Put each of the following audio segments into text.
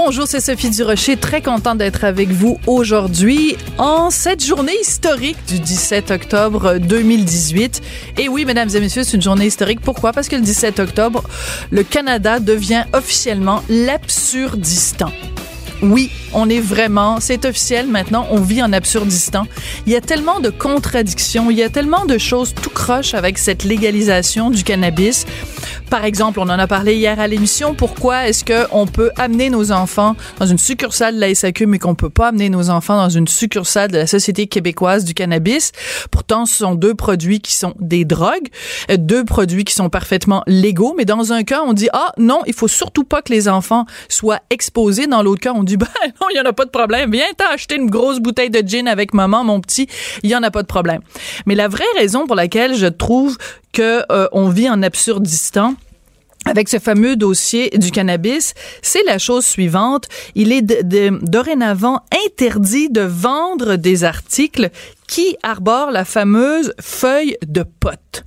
Bonjour, c'est Sophie Durocher, très contente d'être avec vous aujourd'hui en cette journée historique du 17 octobre 2018. Et oui, mesdames et messieurs, c'est une journée historique. Pourquoi? Parce que le 17 octobre, le Canada devient officiellement l'absurdistan. Oui, on est vraiment, c'est officiel maintenant, on vit en absurdistan. Il y a tellement de contradictions, il y a tellement de choses tout croche avec cette légalisation du cannabis. Par exemple, on en a parlé hier à l'émission, pourquoi est-ce qu'on peut amener nos enfants dans une succursale de la SAQ, mais qu'on peut pas amener nos enfants dans une succursale de la Société québécoise du cannabis? Pourtant, ce sont deux produits qui sont des drogues, deux produits qui sont parfaitement légaux, mais dans un cas, on dit, ah non, il faut surtout pas que les enfants soient exposés. Dans l'autre cas, on dit, ben non, il y en a pas de problème. Viens t'acheter acheté une grosse bouteille de gin avec maman, mon petit. Il y en a pas de problème. Mais la vraie raison pour laquelle je trouve que euh, on vit en absurdistan, avec ce fameux dossier du cannabis, c'est la chose suivante. Il est dorénavant interdit de vendre des articles qui arborent la fameuse feuille de pote.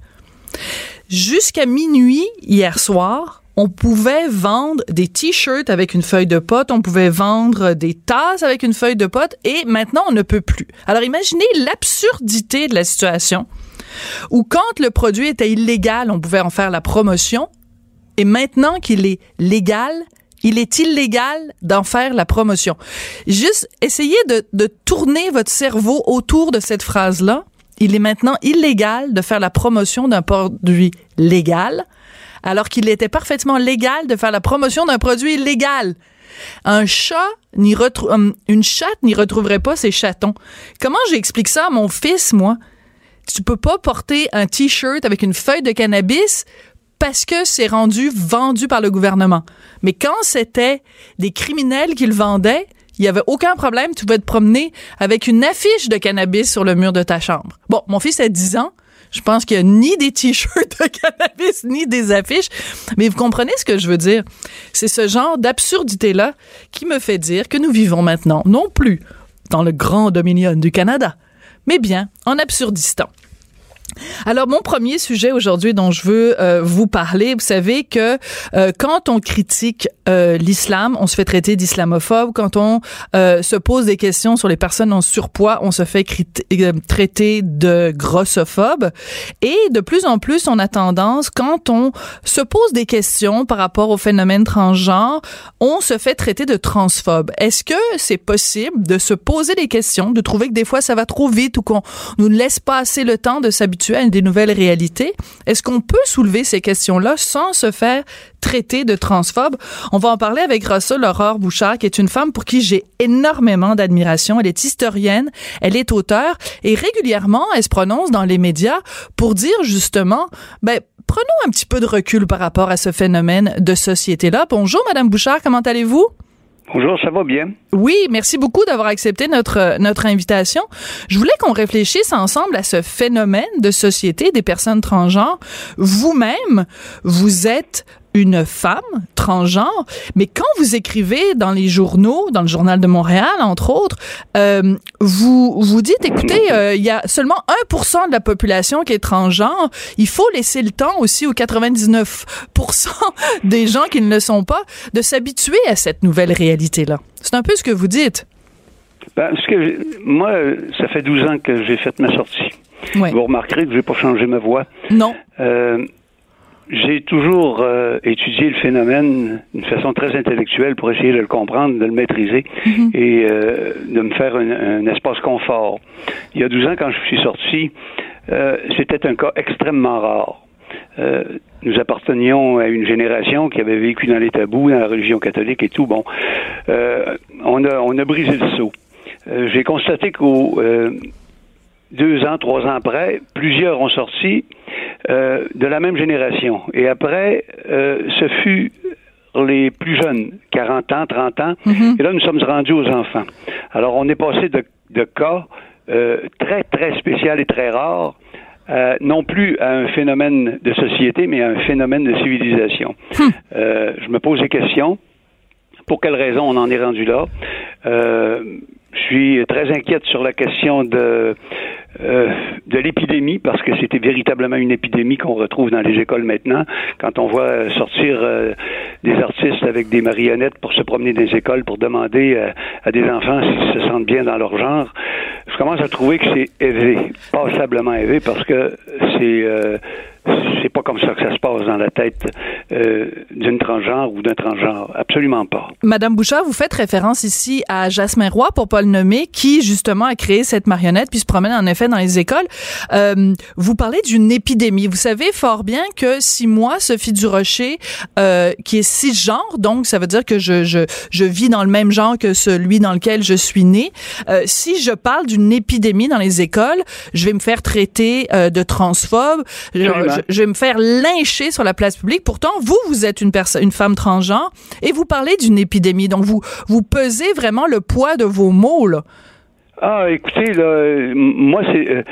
Jusqu'à minuit hier soir, on pouvait vendre des t-shirts avec une feuille de pote, on pouvait vendre des tasses avec une feuille de pote, et maintenant on ne peut plus. Alors imaginez l'absurdité de la situation où quand le produit était illégal, on pouvait en faire la promotion, et maintenant qu'il est légal, il est illégal d'en faire la promotion. Juste essayez de, de tourner votre cerveau autour de cette phrase-là. Il est maintenant illégal de faire la promotion d'un produit légal alors qu'il était parfaitement légal de faire la promotion d'un produit illégal. Un chat n'y hum, une chatte n'y retrouverait pas ses chatons. Comment j'explique ça à mon fils, moi? Tu peux pas porter un t-shirt avec une feuille de cannabis parce que c'est rendu vendu par le gouvernement. Mais quand c'était des criminels qui le vendaient, il y avait aucun problème, tu pouvais te promener avec une affiche de cannabis sur le mur de ta chambre. Bon, mon fils a 10 ans, je pense qu'il n'y a ni des t-shirts de cannabis, ni des affiches. Mais vous comprenez ce que je veux dire? C'est ce genre d'absurdité-là qui me fait dire que nous vivons maintenant, non plus dans le grand dominion du Canada, mais bien en Absurdistan. Alors mon premier sujet aujourd'hui dont je veux euh, vous parler, vous savez que euh, quand on critique euh, l'islam, on se fait traiter d'islamophobe. Quand on se pose des questions sur les personnes en surpoids, on se fait traiter de grossophobe. Et de plus en plus, on a tendance, quand on se pose des questions par rapport au phénomène transgenre, on se fait traiter de transphobe. Est-ce que c'est possible de se poser des questions, de trouver que des fois ça va trop vite ou qu'on nous laisse pas assez le temps de s'habituer des nouvelles réalités. Est-ce qu'on peut soulever ces questions-là sans se faire traiter de transphobe? On va en parler avec Russell Aurore Bouchard, qui est une femme pour qui j'ai énormément d'admiration. Elle est historienne, elle est auteure et régulièrement, elle se prononce dans les médias pour dire justement, ben, prenons un petit peu de recul par rapport à ce phénomène de société-là. Bonjour, Madame Bouchard, comment allez-vous? Bonjour, ça va bien? Oui, merci beaucoup d'avoir accepté notre notre invitation. Je voulais qu'on réfléchisse ensemble à ce phénomène de société des personnes transgenres. Vous-même, vous êtes une femme transgenre, mais quand vous écrivez dans les journaux, dans le journal de Montréal entre autres, euh, vous vous dites écoutez, euh, il y a seulement 1% de la population qui est transgenre, il faut laisser le temps aussi aux 99% des gens qui ne le sont pas de s'habituer à cette nouvelle réalité là. C'est un peu ce que vous dites. Ben, ce que moi, ça fait 12 ans que j'ai fait ma sortie. Vous remarquerez que je n'ai pas changé ma voix. Non. Euh, j'ai toujours euh, étudié le phénomène d'une façon très intellectuelle pour essayer de le comprendre, de le maîtriser mhm. et euh, de me faire un, espace confort. Il y a 12 ans, quand je suis sorti, euh, c'était un cas extrêmement rare. nous appartenions à une génération qui avait vécu dans les tabous, dans la religion catholique et tout. Bon, on a on a brisé le saut. J'ai constaté qu'au deux ans, trois ans après, plusieurs ont sorti euh, de la même génération. Et après, euh, ce fut les plus jeunes, 40 ans, 30 ans. Mm-hmm. Et là, nous sommes rendus aux enfants. Alors, on est passé de, de cas très, très spécial et très rare. non plus à un phénomène de société, mais à un phénomène de civilisation. Hum. je me pose des questions. Pour quelle raison on en est rendu là? Je suis très inquiète sur la question de euh, de l'épidémie, parce que c'était véritablement une épidémie qu'on retrouve dans les écoles maintenant. Quand on voit sortir euh, des artistes avec des marionnettes pour se promener dans les écoles, pour demander euh, à des enfants s'ils se sentent bien dans leur genre, je commence à trouver que c'est élevé, passablement élevé, parce que c'est c'est pas comme ça que ça se passe dans la tête euh, d'une transgenre ou d'un transgenre. Absolument pas. Madame Bouchard, vous faites référence ici à Jasmin Roy, pour pas le nommer, qui justement a créé cette marionnette puis se promène en effet dans les écoles. Euh, vous parlez d'une épidémie. Vous savez fort bien que si moi, Sophie Durocher, euh, qui est cisgenre, donc ça veut dire que je, je, je vis dans le même genre que celui dans lequel je suis née, euh, si je parle d'une épidémie dans les écoles, je vais me faire traiter euh, de transphobe je, vais me faire lyncher sur la place publique. Pourtant, vous, vous êtes une personne, une femme transgenre et vous parlez d'une épidémie. Donc, vous, vous pesez vraiment le poids de vos mots, là. Ah, écoutez, là, moi, c'est, euh,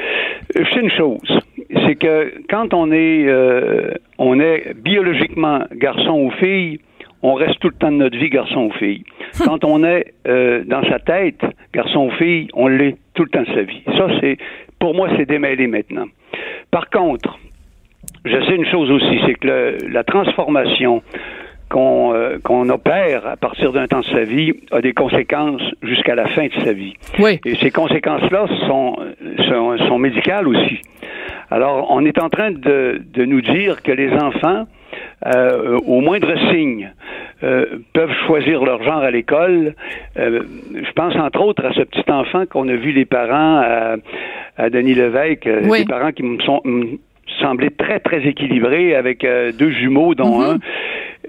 c'est une chose. C'est que quand on est, euh, on est biologiquement garçon ou fille, on reste tout le temps de notre vie garçon ou fille. Quand on est euh, dans sa tête, garçon ou fille, on l'est tout le temps de sa vie. Ça, c'est, pour moi, c'est démêlé maintenant. Par contre, je sais une chose aussi, c'est que la transformation qu'on euh, qu'on opère à partir d'un temps de sa vie a des conséquences jusqu'à la fin de sa vie. Oui. Et ces conséquences-là sont, sont, sont, médicales aussi. Alors, on est en train de, de nous dire que les enfants, euh, au moindre signe, euh, peuvent choisir leur genre à l'école. Euh, je pense entre autres à ce petit enfant qu'on a vu les parents à, à Denis Lévesque, oui. des parents qui me sont semblait très, très équilibré avec euh, deux jumeaux, dont mm-hmm. un.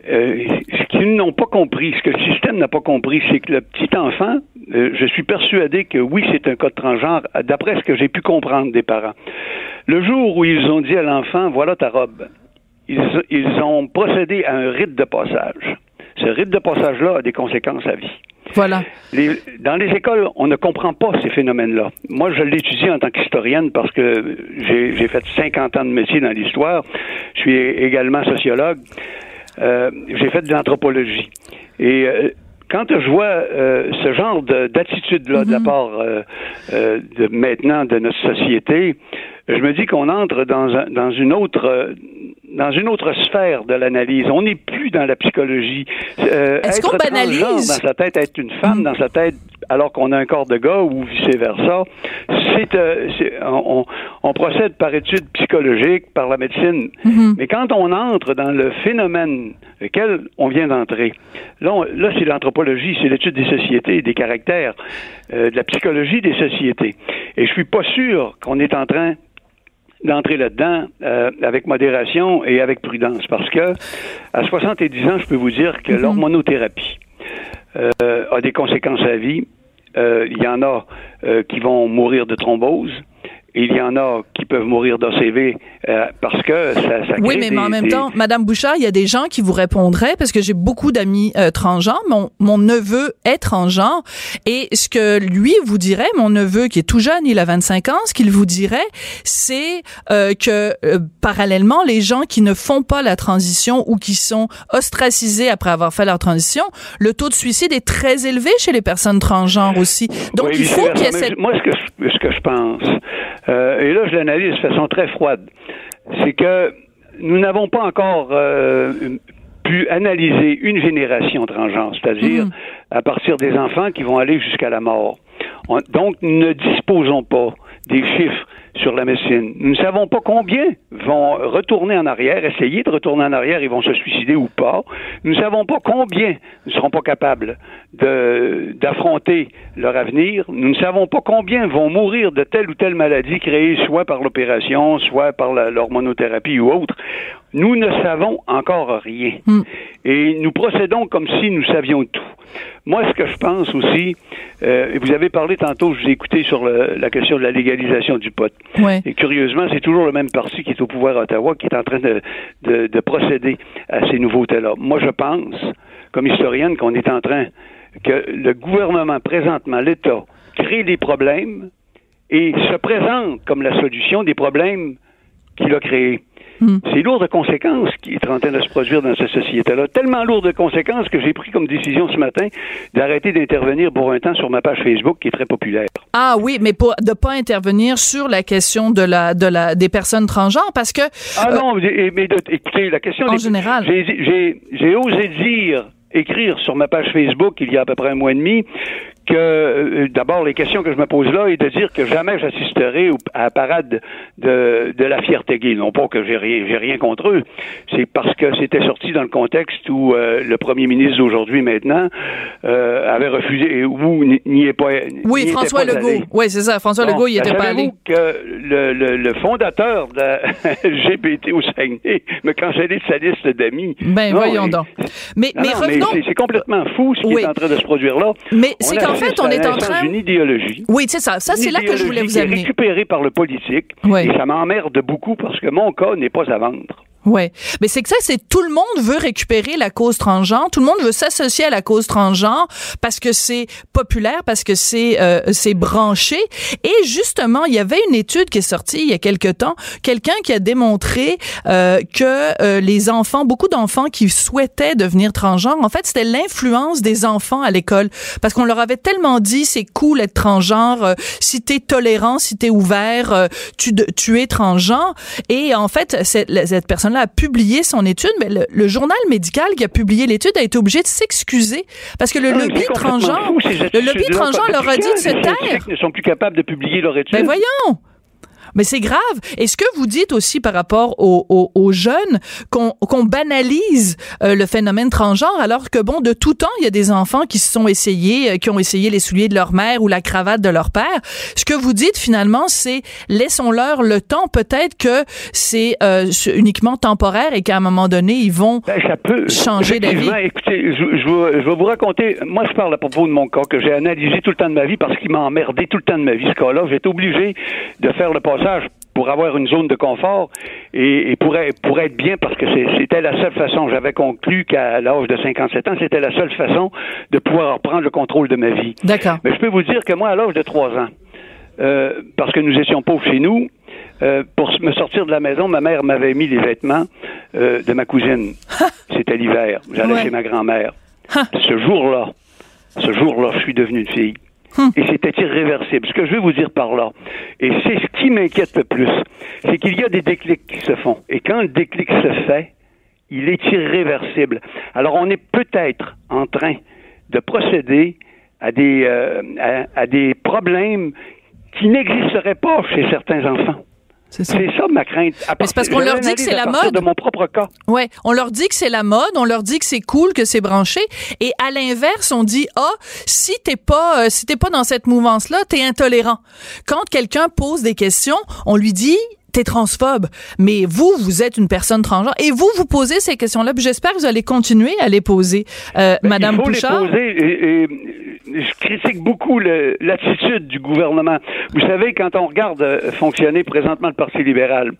Euh, ce qu'ils n'ont pas compris, ce que le système n'a pas compris, c'est que le petit enfant, euh, je suis persuadé que oui, c'est un cas de transgenre, d'après ce que j'ai pu comprendre des parents. Le jour où ils ont dit à l'enfant, voilà ta robe, ils, ils ont procédé à un rite de passage. Ce rite de passage-là a des conséquences à vie. Voilà. dans les écoles, on ne comprend pas ces phénomènes-là. Moi, je l'étudie en tant qu'historienne parce que j'ai fait 50 ans de métier dans l'histoire. Je suis également sociologue. Euh, j'ai fait de l'anthropologie. Et euh, quand je vois euh, ce genre d'attitude-là de la mm-hmm. part de maintenant de notre société, je me dis qu'on entre dans, un, dans une autre dans une autre sphère de l'analyse. On n'est plus dans la psychologie. Euh, Est-ce qu'on banalise? dans sa tête, être une femme dans sa tête alors qu'on a un corps de gars ou vice versa, c'est, euh, on, on, procède par études psychologiques, par la médecine. Mm-hmm. Mais quand on entre dans le phénomène lequel on vient d'entrer, là, là c'est l'anthropologie, c'est l'étude des sociétés, des caractères, euh, de la psychologie des sociétés. Et je suis pas sûr qu'on est en train d'entrer là-dedans euh, avec modération et avec prudence. Parce que à 70 ans, je peux vous dire que mm-hmm. l'hormonothérapie euh, a des conséquences à la vie. Euh, il y en a qui vont mourir de thrombose il y en a qui peuvent mourir d'ACV euh, parce que ça, ça Oui, mais, en même temps, Madame Bouchard, il y a des gens qui vous répondraient parce que j'ai beaucoup d'amis euh, transgenres. Mon, mon neveu est transgenre et ce que lui vous dirait, mon neveu qui est tout jeune, il a 25 ans, ce qu'il vous dirait, c'est euh, que euh, parallèlement, les gens qui ne font pas la transition ou qui sont ostracisés après avoir fait leur transition, le taux de suicide est très élevé chez les personnes transgenres aussi. Donc il faut qu'il y ait cette... Moi, ce que ce que je pense euh, et là je l'analyse de façon très froide, c'est que nous n'avons pas encore euh, pu analyser une génération transgenre, c'est-à-dire mhm. à partir des enfants qui vont aller jusqu'à la mort. donc, nous ne disposons pas des chiffres sur la médecine. Nous ne savons pas combien vont retourner en arrière, essayer de retourner en arrière, ils vont se suicider ou pas. Nous ne savons pas combien ne seront pas capables d'affronter leur avenir. Nous ne savons pas combien vont mourir de telle ou telle maladie créée soit par l'opération, soit par l'hormonothérapie ou autre. Nous ne savons encore rien. Hmm. Et nous procédons comme si nous savions tout. Moi, ce que je pense aussi, euh, vous avez parlé tantôt, je vous ai écouté sur la question de la légalisation du pot. Et curieusement, c'est toujours le même parti qui est au pouvoir à Ottawa qui est en train de, de, procéder à ces nouveautés-là. Moi, je pense, comme historienne, qu'on est en train, que le gouvernement présentement, l'État, crée des problèmes et se présente comme la solution des problèmes qu'il a créés. Hmm. C'est lourd de conséquences qui est en train de se produire dans cette société-là. Tellement lourd de conséquences que j'ai pris comme décision ce matin d'arrêter d'intervenir pour un temps sur ma page Facebook qui est très populaire. Ah oui, mais pour, de pas intervenir sur la question de la, de la, des personnes transgenres parce que. Ah non, mais, mais de- écoutez, la question En des- général. J'ai osé dire, écrire sur ma page Facebook il y a à peu près un mois et demi, que euh, d'abord les questions que je me pose là est de dire que jamais j'assisterai à la parade de, de la fierté gay. Non pas que j'ai rien, j'ai rien contre eux, c'est parce que c'était sorti dans le contexte où euh, le premier ministre d'aujourd'hui maintenant euh, avait refusé ou n'y est pas. Oui, François pas Legault. allé. Oui, c'est ça. François Bon, Legault, il ben, était pas allé. que le, le, le fondateur de la LGBT au Saguenay me cancellé de sa liste d'amis. Ben, Non, voyons donc. Mais, Non, mais non, revenons. c'est- complètement fou ce qui Oui. est en train de se produire là. Mais c'est qu'en fait, assiste on est en train- d'une idéologie. Oui, c'est ça. Ça, Une c'est là que je voulais vous amener. récupérée par le politique. Oui. Et ça m'emmerde beaucoup parce que mon cas n'est pas à vendre. Ouais, mais c'est que ça, c'est tout le monde veut récupérer la cause transgenre, tout le monde veut s'associer à la cause transgenre parce que c'est populaire, parce que c'est euh, c'est branché. Et justement, il y avait une étude qui est sortie il y a quelque temps, quelqu'un qui a démontré euh, que euh, les enfants, beaucoup d'enfants qui souhaitaient devenir transgenres, en fait, c'était l'influence des enfants à l'école, parce qu'on leur avait tellement dit c'est cool être transgenre, euh, si t'es tolérant, si t'es ouvert, euh, tu tu es transgenre. Et en fait, cette, cette personne-là a publié son étude, mais le, le journal médical qui a publié l'étude a été obligé de s'excuser parce que le Ah, lobby transgenre, fou, le lobby transgenre leur a dit de se Les taire. scientifiques ne sont plus capables de publier leur étude. Ben voyons. Mais c'est grave. Et ce que vous dites aussi par rapport aux, aux- aux jeunes, qu'on qu'on banalise euh, le phénomène transgenre, alors que bon, de tout temps, il y a des enfants qui se sont essayés, euh, qui ont essayé les souliers de leur mère ou la cravate de leur père. Ce que vous dites finalement, c'est laissons-leur le temps. Peut-être que c'est euh, uniquement temporaire et qu'à un moment donné, ils vont Ben, ça peut. changer d'avis. Écoutez, je, je vais- je vais vous raconter. Moi, je parle à propos de mon cas que j'ai analysé tout le temps de ma vie parce qu'il m'a emmerdé tout le temps de ma vie, ce cas-là. J'ai été obligé de faire le passage pour avoir une zone de confort et, et pour, être, pour être bien parce que c'était la seule façon. J'avais conclu qu'à l'âge de 57 ans, c'était la seule façon de pouvoir reprendre le contrôle de ma vie. D'accord. Mais je peux vous dire que moi, à l'âge de 3 ans, euh, parce que nous étions pauvres chez nous, euh, pour me sortir de la maison, ma mère m'avait mis les vêtements euh, de ma cousine. C'était l'hiver. J'allais Ouais. chez ma grand-mère. Ce jour-là, ce jour-là, je suis devenu une fille. Hum. Et c'était irréversible. Ce que je veux vous dire par là, et c'est ce qui m'inquiète le plus, c'est qu'il y a des déclics qui se font. Et quand le déclic se fait, il est irréversible. Alors on est peut-être en train de procéder à des, euh, à, à des problèmes qui n'existeraient pas chez certains enfants. C'est ça. Ça ma crainte. Mais c'est parce qu'on leur dit que c'est la mode. de mon propre cas. Ouais, on leur dit que c'est la mode, on leur dit que c'est cool, que c'est branché, et à l'inverse, on dit ah si t'es pas euh, si t'es pas dans cette mouvance là, t'es intolérant. Quand quelqu'un pose des questions, on lui dit T'es transphobe, mais vous, vous êtes une personne transgenre et vous, vous posez ces questions-là. Puis J'espère que vous allez continuer à les poser, euh, Madame Ben, Il faut Bouchard. les poser. Et, et je critique beaucoup l'attitude du gouvernement. Vous savez, quand on regarde euh, fonctionner présentement le Parti libéral,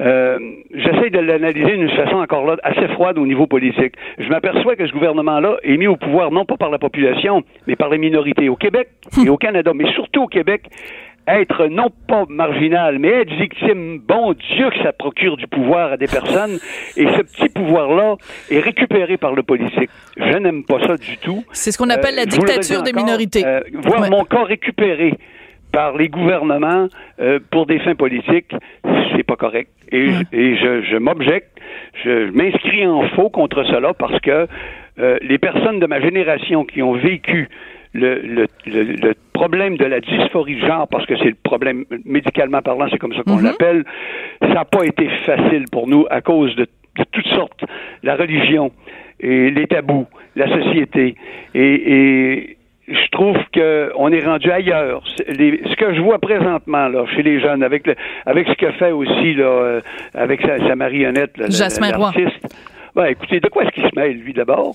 euh, j'essaie de l'analyser d'une façon encore là assez froide au niveau politique. Je m'aperçois que ce gouvernement-là est mis au pouvoir non pas par la population, mais par les minorités au Québec et au Canada, mais surtout au Québec. Être non pas marginal, mais être victime, bon Dieu que ça procure du pouvoir à des personnes, et ce petit pouvoir-là est récupéré par le politique. Je n'aime pas ça du tout. C'est ce qu'on appelle la Euh, je le dictature des encore, minorités. euh, voir Ouais. mon corps récupéré par les gouvernements euh, pour des fins politiques, c'est pas correct. Et, je- et je, je m'objecte, je m'inscris en faux contre cela parce que euh, les personnes de ma génération qui ont vécu le, le, le, le problème de la dysphorie de genre, parce que c'est le problème médicalement parlant, c'est comme ça qu'on Mhm. l'appelle, ça n'a pas été facile pour nous à cause de, de toutes sortes, la religion et les tabous, la société. Et, et je trouve qu'on est rendu ailleurs. Les- ce que je vois présentement là, chez les jeunes, avec, le, avec ce que fait aussi là, euh, avec sa, sa marionnette, l'artiste, ben, écoutez, de quoi est-ce qu'il se mêle, lui, d'abord?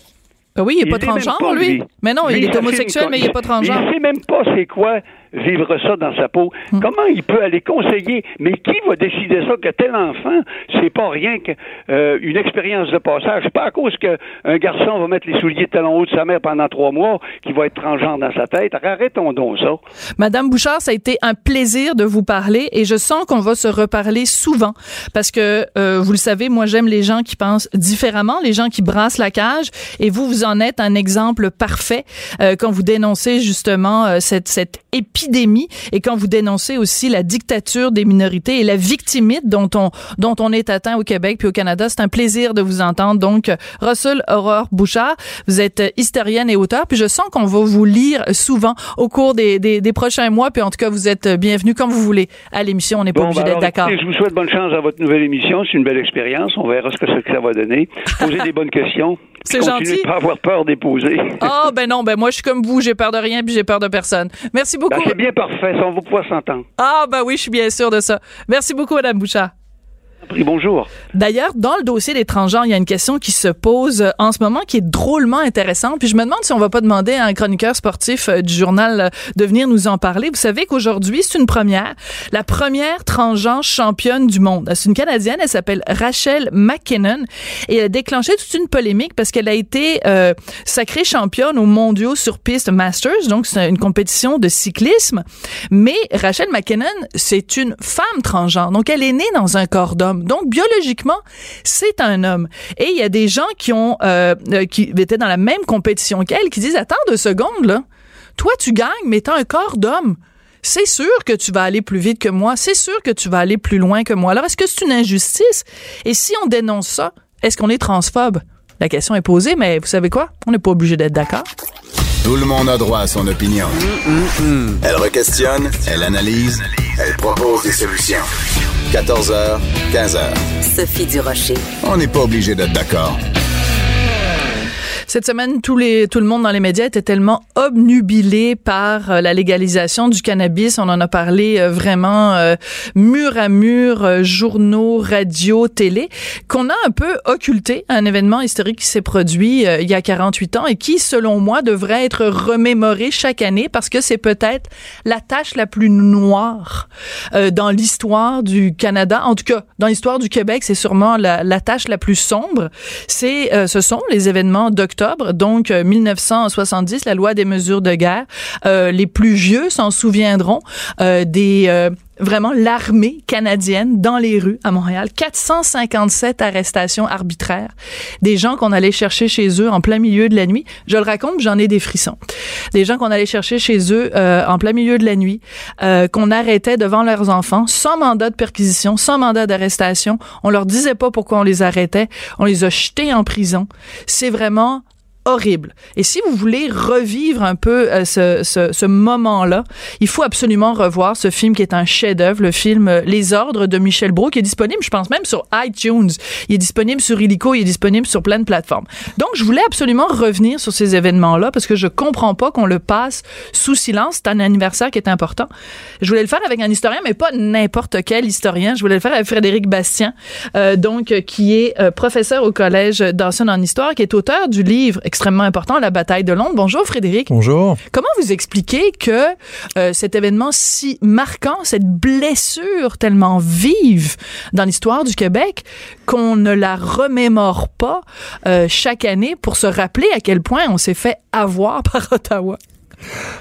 Ben oui, il est pas transgenre, pas, lui. Mais non, il est homosexuel, mais il est pas transgenre. Il sait même pas c'est quoi vivre ça dans sa peau. Hmm. Comment il peut aller conseiller? Mais qui va décider ça que tel enfant, c'est pas rien qu'une euh, expérience de passage? C'est pas à cause qu'un garçon va mettre les souliers de talon haut de sa mère pendant trois mois qu'il va être transgenre dans sa tête. Arrêtons donc ça. Madame Bouchard, ça a été un plaisir de vous parler et je sens qu'on va se reparler souvent parce que euh, vous le savez, moi j'aime les gens qui pensent différemment, les gens qui brassent la cage et vous vous en êtes un exemple parfait euh, quand vous dénoncez justement euh, cette cette épidémie et quand vous dénoncez aussi la dictature des minorités et la victimite dont on dont on est atteint au Québec puis au Canada. C'est un plaisir de vous entendre. Donc Russell Aurore Bouchard, vous êtes historienne et auteur puis je sens qu'on va vous lire souvent au cours des, des, des prochains mois puis en tout cas vous êtes bienvenue comme vous voulez à l'émission. On n'est pas Bon, obligé ben d'être d'accord. Je vous souhaite bonne chance à votre nouvelle émission. C'est une belle expérience. On verra ce que, ce que ça va donner. Posez des bonnes questions. C'est gentil. de pas avoir peur des poser. Ah ben non, ben moi je suis comme vous, j'ai peur de rien puis j'ai peur de personne. Merci beaucoup. Ben, c'est bien parfait. Ça, on va pouvoir s'entendre. Ah ben oui, je suis bien sûr de ça. Merci beaucoup Madame Bouchard. Bonjour. D'ailleurs, dans le dossier des transgenres, il y a une question qui se pose euh, en ce moment qui est drôlement intéressante. Puis je me demande si on va pas demander à un chroniqueur sportif euh, du journal euh, de venir nous en parler. Vous savez qu'aujourd'hui, c'est une première. La première transgenre championne du monde. C'est une Canadienne, elle s'appelle Rachel McKinnon. Et elle a déclenché toute une polémique parce qu'elle a été sacrée championne aux mondiaux sur piste Masters. Donc, c'est une compétition de cyclisme. Mais Rachel McKinnon, c'est une femme transgenre. Donc, elle est née dans un corps d'homme. Donc, biologiquement, c'est un homme. Et il y a des gens qui ont euh, euh, qui étaient dans la même compétition qu'elle qui disent attends deux secondes là, toi tu gagnes, mais t'as un corps d'homme. C'est sûr que tu vas aller plus vite que moi. C'est sûr que tu vas aller plus loin que moi. Alors, est-ce que c'est une injustice? Et si on dénonce ça, est-ce qu'on est transphobe? La question est posée, mais vous savez quoi? On n'est pas obligé d'être d'accord. Tout le monde a droit à son opinion. Elle requestionne, elle analyse, elle propose des solutions. 14h, 15h. Sophie Durocher. On n'est pas obligé d'être d'accord. Cette semaine, tous les, tout le monde dans les médias était tellement obnubilé par euh, la légalisation du cannabis. On en a parlé euh, vraiment euh, mur à mur, euh, journaux, radio, télé, qu'on a un peu occulté un événement historique qui s'est produit il y a 48 ans et qui, selon moi, devrait être remémoré chaque année parce que c'est peut-être la tâche la plus noire dans l'histoire du Canada. En tout cas, dans l'histoire du Québec, c'est sûrement la, la tâche la plus sombre. C'est, ce sont les événements d'octobre, donc euh, 1970, la loi des mesures de guerre. Euh, les plus vieux s'en souviendront euh, des euh, vraiment l'armée canadienne dans les rues à Montréal. 457 arrestations arbitraires. Des gens qu'on allait chercher chez eux en plein milieu de la nuit. Je le raconte, j'en ai des frissons. Des gens qu'on allait chercher chez eux euh, en plein milieu de la nuit, euh, qu'on arrêtait devant leurs enfants, sans mandat de perquisition, sans mandat d'arrestation. On leur disait pas pourquoi on les arrêtait. On les a jetés en prison. C'est vraiment horrible. Et si vous voulez revivre un peu euh, ce, ce, moment-là, il faut absolument revoir ce film qui est un chef-d'œuvre, le film euh, Les Ordres de Michel Brault, qui est disponible, je pense même sur iTunes. Il est disponible sur Illico, il est disponible sur plein de plateformes. Donc, je voulais absolument revenir sur ces événements-là parce que je comprends pas qu'on le passe sous silence. C'est un anniversaire qui est important. Je voulais le faire avec un historien, mais pas n'importe quel historien. Je voulais le faire avec Frédéric Bastien, euh, donc qui est professeur au collège d'Anson en histoire, qui est auteur du livre extrêmement important, La bataille de Londres. Bonjour Frédéric. Bonjour. Comment vous expliquez que euh, cet événement si marquant, cette blessure tellement vive dans l'histoire du Québec, qu'on ne la remémore pas euh, chaque année pour se rappeler à quel point on s'est fait avoir par Ottawa?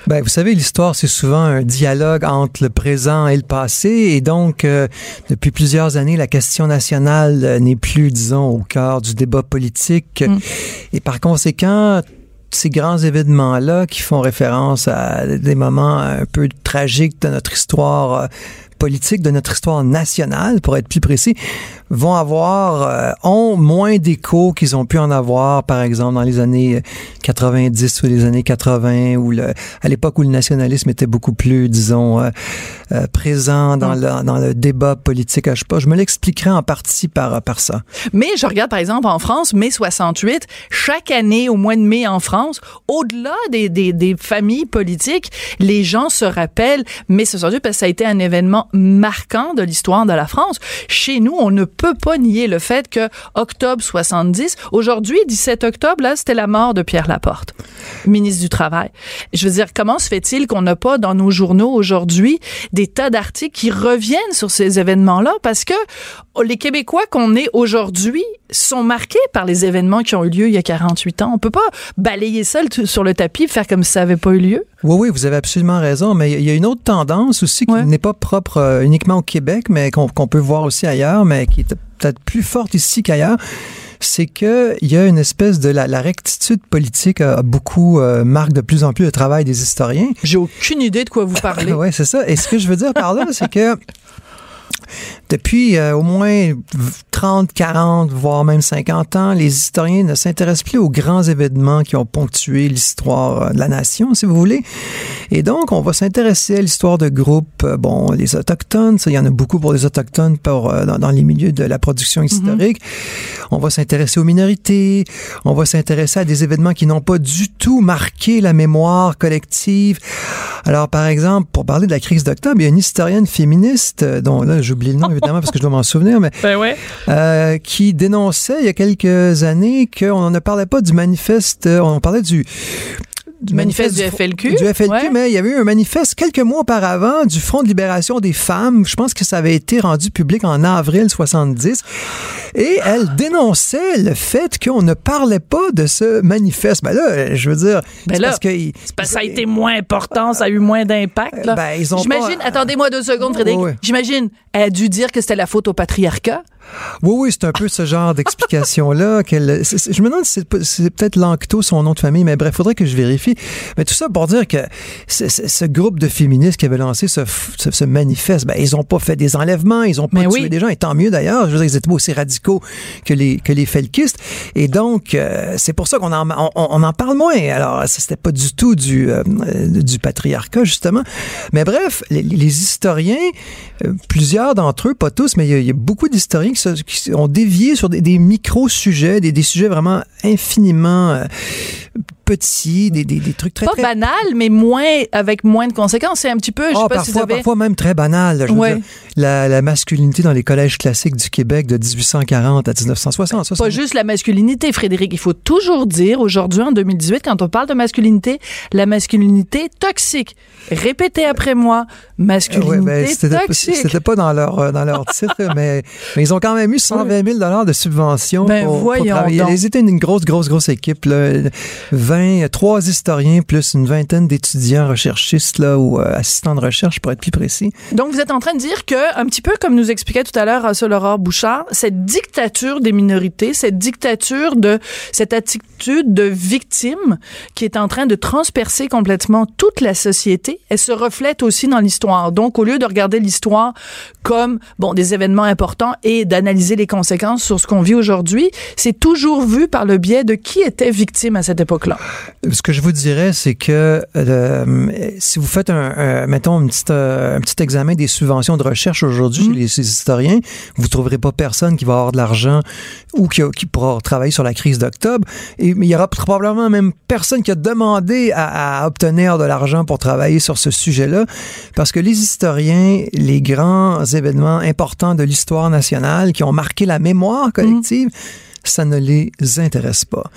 Ben, vous savez, l'histoire, c'est souvent un dialogue entre le présent et le passé. Et donc, euh, depuis plusieurs années, la question nationale euh, n'est plus, disons, au cœur du débat politique. Mm. Et par conséquent, ces grands événements-là qui font référence à des moments un peu tragiques de notre histoire euh, politique, de notre histoire nationale, pour être plus précis, vont avoir, euh, ont moins d'écho qu'ils ont pu en avoir, par exemple, dans les années 90 ou les années 80, ou à l'époque où le nationalisme était beaucoup plus, disons, euh, euh, présent dans, le, dans le débat politique. Je sais pas, je me l'expliquerai en partie par, par ça. Mais je regarde par exemple en France, mai 68, chaque année au mois de mai en France, au-delà des, des, des familles politiques, les gens se rappellent mai 68 parce que ça a été un événement événements marquants de l'histoire de la France. Chez nous, on ne peut pas nier le fait que octobre 70, aujourd'hui, 17 octobre, là, c'était la mort de Pierre Laporte, ministre du Travail. Je veux dire, comment se fait-il qu'on n'a pas dans nos journaux aujourd'hui des tas d'articles qui reviennent sur ces événements-là? Parce que les Québécois qu'on est aujourd'hui sont marqués par les événements qui ont eu lieu il y a 48 ans. On peut pas balayer ça sur le tapis faire comme si ça n'avait pas eu lieu. Oui, oui, vous avez absolument raison, mais il y a une autre tendance aussi qui n'est pas propre euh, uniquement au Québec, mais qu'on peut voir aussi ailleurs, mais qui est peut-être plus forte ici qu'ailleurs c'est que il y a une espèce de la, rectitude politique a, beaucoup euh, marque de plus en plus le travail des historiens. J'ai aucune idée de quoi vous parlez. oui, c'est ça. Et ce que je veux dire par là, c'est que depuis euh, au moins 30, 40, voire même 50 ans, les historiens ne s'intéressent plus aux grands événements qui ont ponctué l'histoire euh, de la nation, si vous voulez. Et donc, on va s'intéresser à l'histoire de groupes, euh, bon, les autochtones, ça, il y en a beaucoup pour les autochtones pour, dans, les milieux de la production mhm. historique. On va s'intéresser aux minorités, on va s'intéresser à des événements qui n'ont pas du tout marqué la mémoire collective. Alors, par exemple, pour parler de la crise d'octobre, il y a une historienne féministe, dont là, j'oublie le nom, évidemment, parce que je dois m'en souvenir, mais ben ouais. euh, qui dénonçait il y a quelques années qu'on ne parlait pas du manifeste, on parlait du du manifeste, du FLQ. Du FLQ, mais il y avait eu un manifeste quelques mois auparavant du Front de libération des femmes. Je pense que ça avait été rendu public en avril 70. Et elle dénonçait le fait qu'on ne parlait pas de ce manifeste. Ben là, je veux dire, ben parce que, ça a été moins important, ça a eu moins d'impact. Ben, ils ont J'imagine, attendez-moi deux secondes, Frédéric. J'imagine, elle a dû dire que c'était la faute au patriarcat. Oui, oui, c'est un peu ce genre d'explication-là. je me demande si c'est peut-être Lanctot, son nom de famille, mais bref, faudrait que je vérifie. Mais tout ça pour dire que ce groupe de féministes qui avait lancé ce, ce, manifeste, ben, ils n'ont pas fait des enlèvements, ils n'ont pas tué des gens, et tant mieux d'ailleurs. Je veux dire, ils étaient aussi radicaux que les, que les felkistes. Et donc, euh, c'est pour ça qu'on en, on, en parle moins. Alors, c'était pas du tout du, euh, du patriarcat, justement. Mais bref, les, historiens, euh, plusieurs d'entre eux, pas tous, mais il y, a beaucoup d'historiens qui, ont dévié sur des, micro-sujets, des, des, sujets vraiment infiniment euh, petits, des, des, des, trucs très... Pas très... banal, mais moins, avec moins de conséquences. C'est un petit peu, je sais pas parfois, si vous avez... Parfois même très banal. Je veux dire, la, la, masculinité dans les collèges classiques du Québec de 1840 à 1960. pas juste la masculinité, Frédéric. Il faut toujours dire, aujourd'hui, en 2018, quand on parle de masculinité, la masculinité toxique. Répétez après moi, masculinité ben, toxique. C'était pas dans leur, euh, dans leur titre, mais, mais, ils ont quand même eu 120 000 de subventions ben, pour, pour, travailler. Ils étaient une grosse, grosse, grosse équipe. Là. 20, trois historiens plus une vingtaine d'étudiants recherchistes là, ou euh, assistants de recherche pour être plus précis. Donc vous êtes en train de dire que, un petit peu comme nous expliquait tout à l'heure Russell Aurore Bouchard, cette dictature des minorités, cette dictature de cette attitude de victime qui est en train de transpercer complètement toute la société, elle se reflète aussi dans l'histoire. Donc au lieu de regarder l'histoire comme bon des événements importants et d'analyser les conséquences sur ce qu'on vit aujourd'hui, c'est toujours vu par le biais de qui était victime à cette époque-là. Ce que je vous dirais, c'est que euh, si vous faites un, mettons une petite, euh, un petit examen des subventions de recherche aujourd'hui chez mm. les, historiens, vous trouverez pas personne qui va avoir de l'argent ou qui, qui, pourra travailler sur la crise d'octobre. Et mais il y aura probablement même personne qui a demandé à, à obtenir de l'argent pour travailler sur ce sujet-là, parce que les historiens, les grands événements importants de l'histoire nationale qui ont marqué la mémoire collective, ça ne les intéresse pas.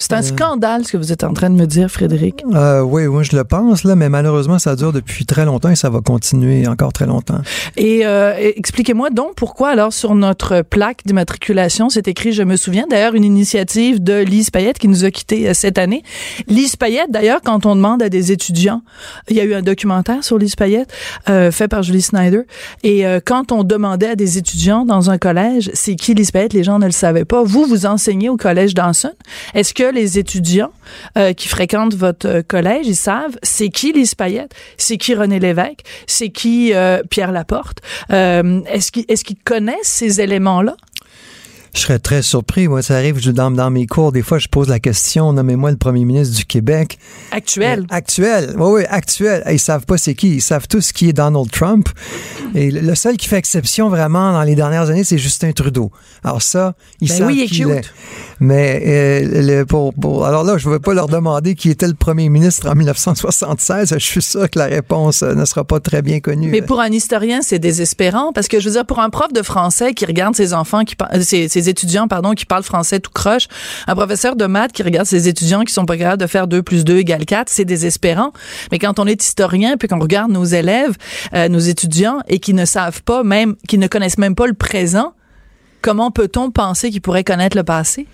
C'est un euh, scandale ce que vous êtes en train de me dire, Frédéric. Euh, oui, moi je le pense, là, mais malheureusement, ça dure depuis très longtemps et ça va continuer encore très longtemps. Et euh, expliquez-moi donc pourquoi, alors, sur notre plaque d'immatriculation, c'est écrit, je me souviens, d'ailleurs, une initiative de Lise Payette qui nous a quittés cette année. Lise Payette, d'ailleurs, quand on demande à des étudiants, il y a eu un documentaire sur Lise Payette fait par Julie Snyder, et quand on demandait à des étudiants dans un collège, c'est qui Lise Payette, les gens ne le savaient pas. Vous, vous enseignez au collège d'Anson. Est-ce que les étudiants euh, qui fréquentent votre euh, collège, ils savent c'est qui Lise Payette, c'est qui René Lévesque, c'est qui euh, Pierre Laporte. est-ce qu'ils connaissent ces éléments-là? Je serais très surpris. Moi, ça arrive dans, dans mes cours. Des fois, je pose la question nommez-moi le premier ministre du Québec. Actuel. actuel. Oui, oui, actuel. Ils savent pas c'est qui. Ils savent tous qui est Donald Trump. Et le seul qui fait exception vraiment dans les dernières années, c'est Justin Trudeau. Alors ça, il ben oui, il est cute. Mais euh, pour, alors là, je ne vais pas leur demander qui était le premier ministre en 1976. Je suis sûr que la réponse euh, ne sera pas très bien connue. Mais pour un historien, c'est désespérant parce que je veux dire, pour un prof de français qui regarde ses enfants, qui ses, ses étudiants, pardon, qui parlent français tout croche, un professeur de maths qui regarde ses étudiants qui sont pas capables de faire 2 plus 2 égale 4, c'est désespérant. Mais quand on est historien puis qu'on regarde nos élèves, euh, nos étudiants et qui ne savent pas même, qui ne connaissent même pas le présent, comment peut-on penser qu'ils pourraient connaître le passé?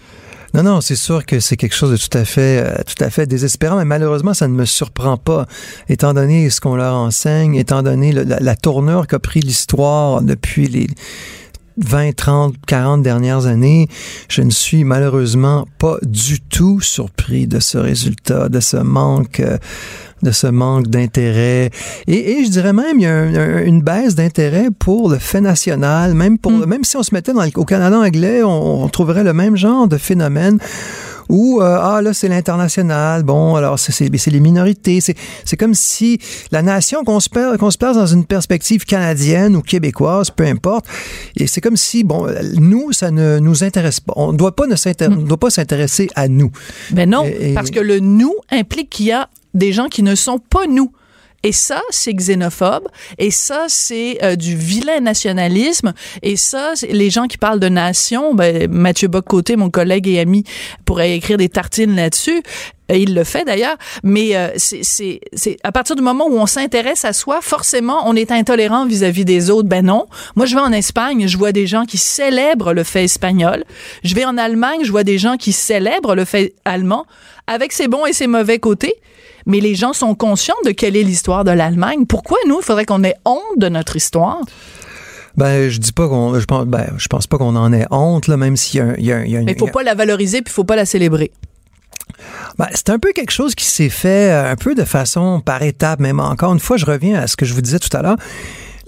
Non, non, c'est sûr que c'est quelque chose de tout à fait, euh, tout à fait désespérant, mais malheureusement, ça ne me surprend pas, étant donné ce qu'on leur enseigne, étant donné la, la tournure qu'a pris l'histoire depuis les 20, 30, 40 dernières années, je ne suis malheureusement pas du tout surpris de ce résultat, de ce manque euh, de ce manque d'intérêt. Et, je dirais même, il y a une baisse d'intérêt pour le fait national, même pour, mm. même si on se mettait dans au Canada anglais, on trouverait le même genre de phénomène ou euh, ah là c'est l'international, bon alors c'est les minorités, c'est comme si la nation qu'on se, qu'on se place dans une perspective canadienne ou québécoise, peu importe, et c'est comme si bon nous ça ne nous intéresse pas, on doit pas ne doit pas s'intéresser à nous. Mais non, parce que le nous implique qu'il y a des gens qui ne sont pas nous. Et ça, c'est xénophobe. Et ça, c'est euh, du vilain nationalisme. Et ça, les gens qui parlent de nation, ben, Mathieu Bocoté, mon collègue et ami, pourrait écrire des tartines là-dessus. Il le fait d'ailleurs, mais euh, c'est à partir du moment où on s'intéresse à soi, forcément, on est intolérant vis-à-vis des autres. Ben non. Moi, je vais en Espagne, je vois des gens qui célèbrent le fait espagnol. Je vais en Allemagne, je vois des gens qui célèbrent le fait allemand, avec ses bons et ses mauvais côtés mais les gens sont conscients de quelle est l'histoire de l'Allemagne. Pourquoi nous, il faudrait qu'on ait honte de notre histoire? Ben, je dis pas qu'on, je pense, ben, je pense pas qu'on en ait honte, là, même s'il y a, il y a, y a Mais il faut pas la valoriser puis il faut pas la célébrer. Ben, c'est un peu quelque chose qui s'est fait euh, un peu de façon par étapes, même encore une fois, je reviens à ce que je vous disais tout à l'heure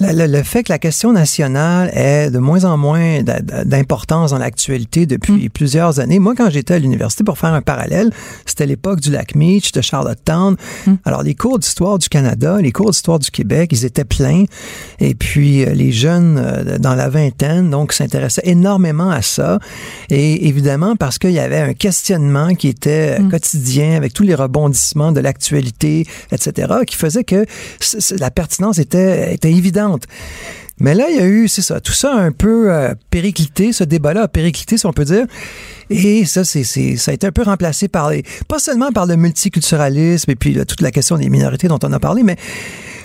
le, fait que la question nationale est de moins en moins d'importance dans l'actualité depuis mm. plusieurs années. Moi, quand j'étais à l'université, pour faire un parallèle, c'était l'époque du lac Meach, de Charlottetown. Mm. Alors, les cours d'histoire du Canada, les cours d'histoire du Québec, ils étaient pleins. Et puis, euh, les jeunes euh, dans la vingtaine, donc, s'intéressaient énormément à ça. Et évidemment, parce qu'il y avait un questionnement qui était mm. quotidien avec tous les rebondissements de l'actualité, etc., qui faisait que la pertinence était, était évidente mais là, il y a eu, c'est ça, tout ça un peu euh, périclité, ce débat-là a périclité, si on peut dire. Et ça, c'est, ça a été un peu remplacé par pas seulement par le multiculturalisme et puis toute la question des minorités dont on a parlé, mais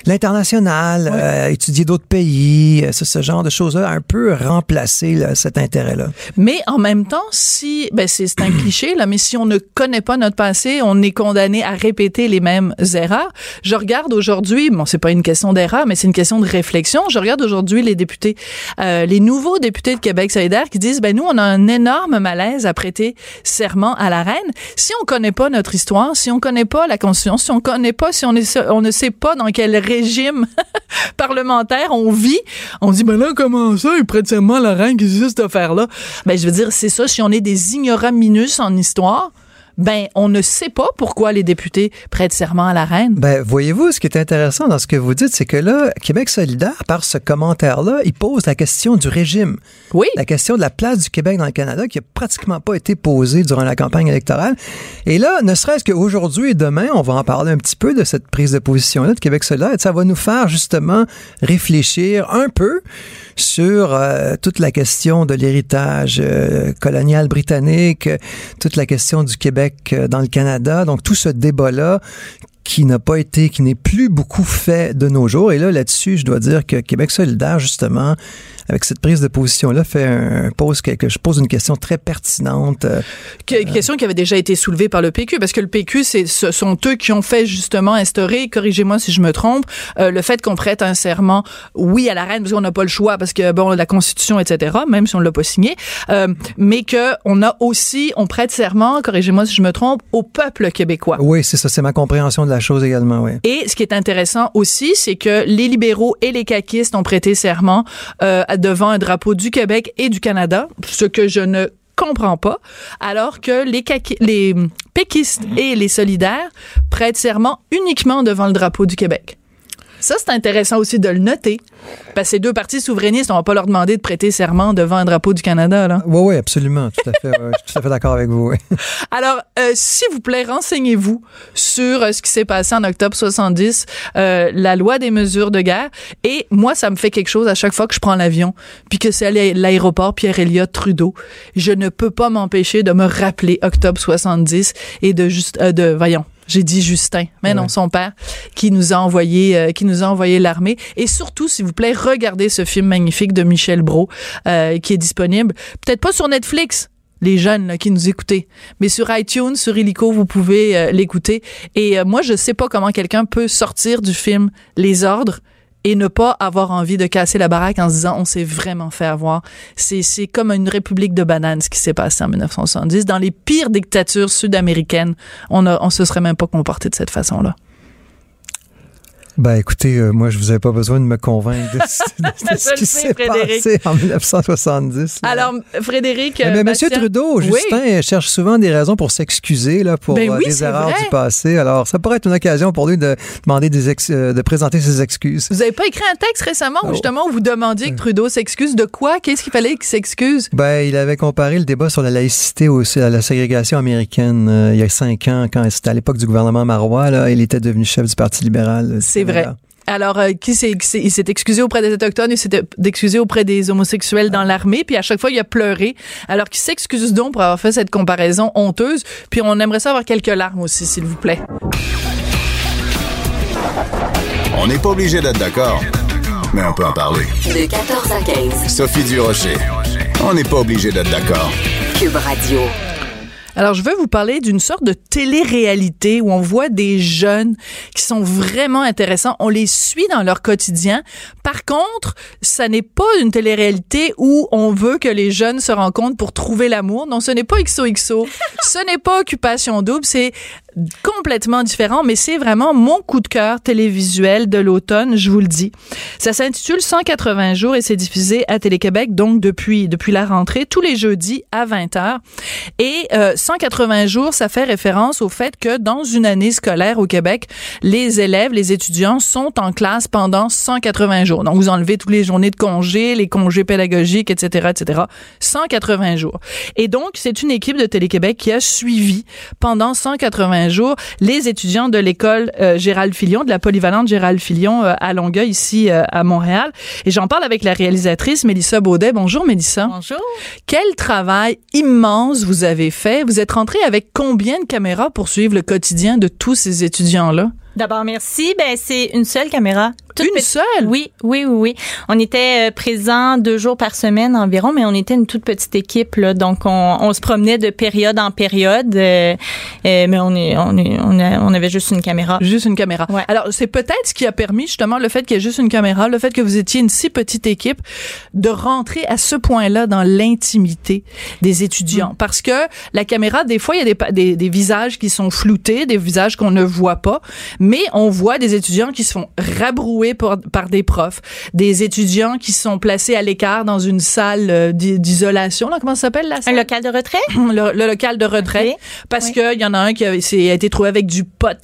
l'international, euh, étudier d'autres pays, euh, ce, genre de choses-là, un peu remplacer cet intérêt-là. Mais en même temps, si, ben c'est un cliché là, mais si on ne connaît pas notre passé, on est condamné à répéter les mêmes erreurs. Je regarde aujourd'hui, bon, c'est pas une question d'erreur, mais c'est une question de réflexion. Je regarde aujourd'hui les députés, euh, les nouveaux députés de Québec solidaire qui disent, ben nous, on a un énorme malaise à prêter serment à la reine. Si on connaît pas notre histoire, si on connaît pas la Constitution, si on connaît pas, si on, est, on ne sait pas dans quel régime parlementaire on vit, on dit, ben là, comment ça, il prête seulement la reine, qui ce cette affaire-là? Ben, je veux dire, c'est ça, si on est des ignoraminus en histoire, ben on ne sait pas pourquoi les députés prêtent serment à la reine. Ben voyez-vous, ce qui est intéressant dans ce que vous dites, c'est que là, Québec solidaire, par ce commentaire-là, il pose la question du régime. Oui. La question de la place du Québec dans le Canada, qui a pratiquement pas été posée durant la campagne électorale. Et là, ne serait-ce qu'aujourd'hui et demain, on va en parler un petit peu de cette prise de position-là de Québec solidaire. Et ça va nous faire justement réfléchir un peu sur euh, toute la question de l'héritage euh, colonial britannique, toute la question du Québec euh, dans le Canada. Donc tout ce débat-là qui n'a pas été, qui n'est plus beaucoup fait de nos jours. Et là, là-dessus, je dois dire que Québec solidaire, justement, avec cette prise de position-là, fait un, pose quelque, je pose une question très pertinente. Euh, une question qui avait déjà été soulevée par le PQ, parce que le PQ, c'est, ce sont eux qui ont fait justement instaurer, corrigez-moi si je me trompe, euh, le fait qu'on prête un serment, oui, à la reine, parce qu'on n'a pas le choix, parce que bon, la Constitution, etc., même si on l'a pas signé, euh, mais que on a aussi, on prête serment, corrigez-moi si je me trompe, au peuple québécois. Oui, c'est ça, c'est ma compréhension de Et ce qui est intéressant aussi, c'est que les libéraux et les caquistes ont prêté serment euh, devant un drapeau du Québec et du Canada, ce que je ne comprends pas, alors que les, les péquistes et les solidaires prêtent serment uniquement devant le drapeau du Québec. Ça, c'est intéressant aussi de le noter. Parce que ces deux partis souverainistes, on va pas leur demander de prêter serment devant un drapeau du Canada, là. Oui, oui, absolument. Tout à fait. ouais, je suis tout à fait d'accord avec vous. oui. Alors, euh, s'il vous plaît, renseignez-vous sur euh, ce qui s'est passé en octobre 70, euh, la loi des mesures de guerre. Et moi, ça me fait quelque chose à chaque fois que je prends l'avion, puis que c'est à l'aéroport Pierre-Éliott Trudeau. Je ne peux pas m'empêcher de me rappeler octobre 70 et de juste, euh, de, voyons, j'ai dit Justin, mais non, son père, qui nous a envoyé, euh, qui nous a envoyé l'armée. Et surtout, s'il vous plaît, regardez ce film magnifique de Michel Brault, euh, qui est disponible. Peut-être pas sur Netflix, les jeunes là, qui nous écoutaient, mais sur iTunes, sur Illico, vous pouvez euh, l'écouter. Et euh, moi, je sais pas comment quelqu'un peut sortir du film Les Ordres et ne pas avoir envie de casser la baraque en se disant on s'est vraiment fait avoir. C'est c'est comme une république de bananes ce qui s'est passé en 1970. Dans les pires dictatures sud-américaines, on a, on se serait même pas comporté de cette façon-là. Ben, écoutez, euh, moi, je vous avais pas besoin de me convaincre de, de- de Je ce qui s'est passé en 1970. là. Alors, Frédéric. Mais, euh, mais Bastien- Monsieur Trudeau, Oui. Justin cherche souvent des raisons pour s'excuser là pour Ben euh, oui, les erreurs vrai. du passé. Alors, ça pourrait être une occasion pour lui de demander des ex- euh, de présenter ses excuses. Vous avez pas écrit un texte récemment où Oh. justement vous demandiez que Trudeau s'excuse de quoi? Qu'est-ce qu'il fallait qu'il s'excuse? Ben, il avait comparé le débat sur la laïcité aussi à la ségrégation américaine euh, il y a cinq ans, quand c'était à l'époque du gouvernement Marois. Là, il était devenu chef du Parti libéral. euh, C'est vrai. Alors, euh, qui s'est, qui s'est- il s'est excusé auprès des Autochtones, il s'est excusé auprès des homosexuels dans l'armée, puis à chaque fois, il a pleuré. Alors qu'il s'excuse donc pour avoir fait cette comparaison honteuse? Puis on aimerait ça avoir quelques larmes aussi, s'il vous plaît. On n'est pas obligé d'être d'accord, mais on peut en parler. De 14 à 15. Sophie Durocher. On n'est pas obligé d'être d'accord. Cube Radio. Alors, je veux vous parler d'une sorte de télé-réalité où on voit des jeunes qui sont vraiment intéressants. On les suit dans leur quotidien. Par contre, ça n'est pas une télé-réalité où on veut que les jeunes se rencontrent pour trouver l'amour. Non, ce n'est pas XOXO. ce n'est pas Occupation Double. C'est complètement différent, mais c'est vraiment mon coup de cœur télévisuel de l'automne, je vous le dis. Ça s'intitule 180 jours et c'est diffusé à Télé-Québec, donc depuis, depuis la rentrée, tous les jeudis à 20h. Et euh, 180 jours, ça fait référence au fait que dans une année scolaire au Québec, les élèves, les étudiants sont en classe pendant 180 jours. Donc, vous enlevez toutes les journées de congés, les congés pédagogiques, etc., etc. 180 jours. Et donc, c'est une équipe de Télé-Québec qui a suivi pendant 180 jours les étudiants de l'école euh, Gérald Filion, de la polyvalente Gérald Filion euh, à Longueuil, ici euh, à Montréal. Et j'en parle avec la réalisatrice Mélissa Baudet. Bonjour, Mélissa. Bonjour. Quel travail immense vous avez fait. Vous êtes rentré avec combien de caméras pour suivre le quotidien de tous ces étudiants-là? D'abord, merci. Ben, c'est une seule caméra. Toute Une seule? Oui, oui, oui, oui. On était euh, présents deux jours par semaine environ, mais on était une toute petite équipe, là. Donc, on, on se promenait de période en période, euh, euh, mais on est, on est, on, a- on avait juste une caméra. Juste une caméra. Ouais. Alors, c'est peut-être ce qui a permis justement le fait qu'il y ait juste une caméra, le fait que vous étiez une si petite équipe, de rentrer à ce point-là dans l'intimité des étudiants. Parce que la caméra, des fois, il y a des, des, des visages qui sont floutés, des visages qu'on ne voit pas, mais on voit des étudiants qui se font rabrouer par, par des profs, des étudiants qui sont placés à l'écart dans une salle euh, d'i- d'isolation. Comment ça s'appelle la Un salle? local de retrait? le, le local de retrait parce Oui. qu'il y en a un qui a, a été trouvé avec du pot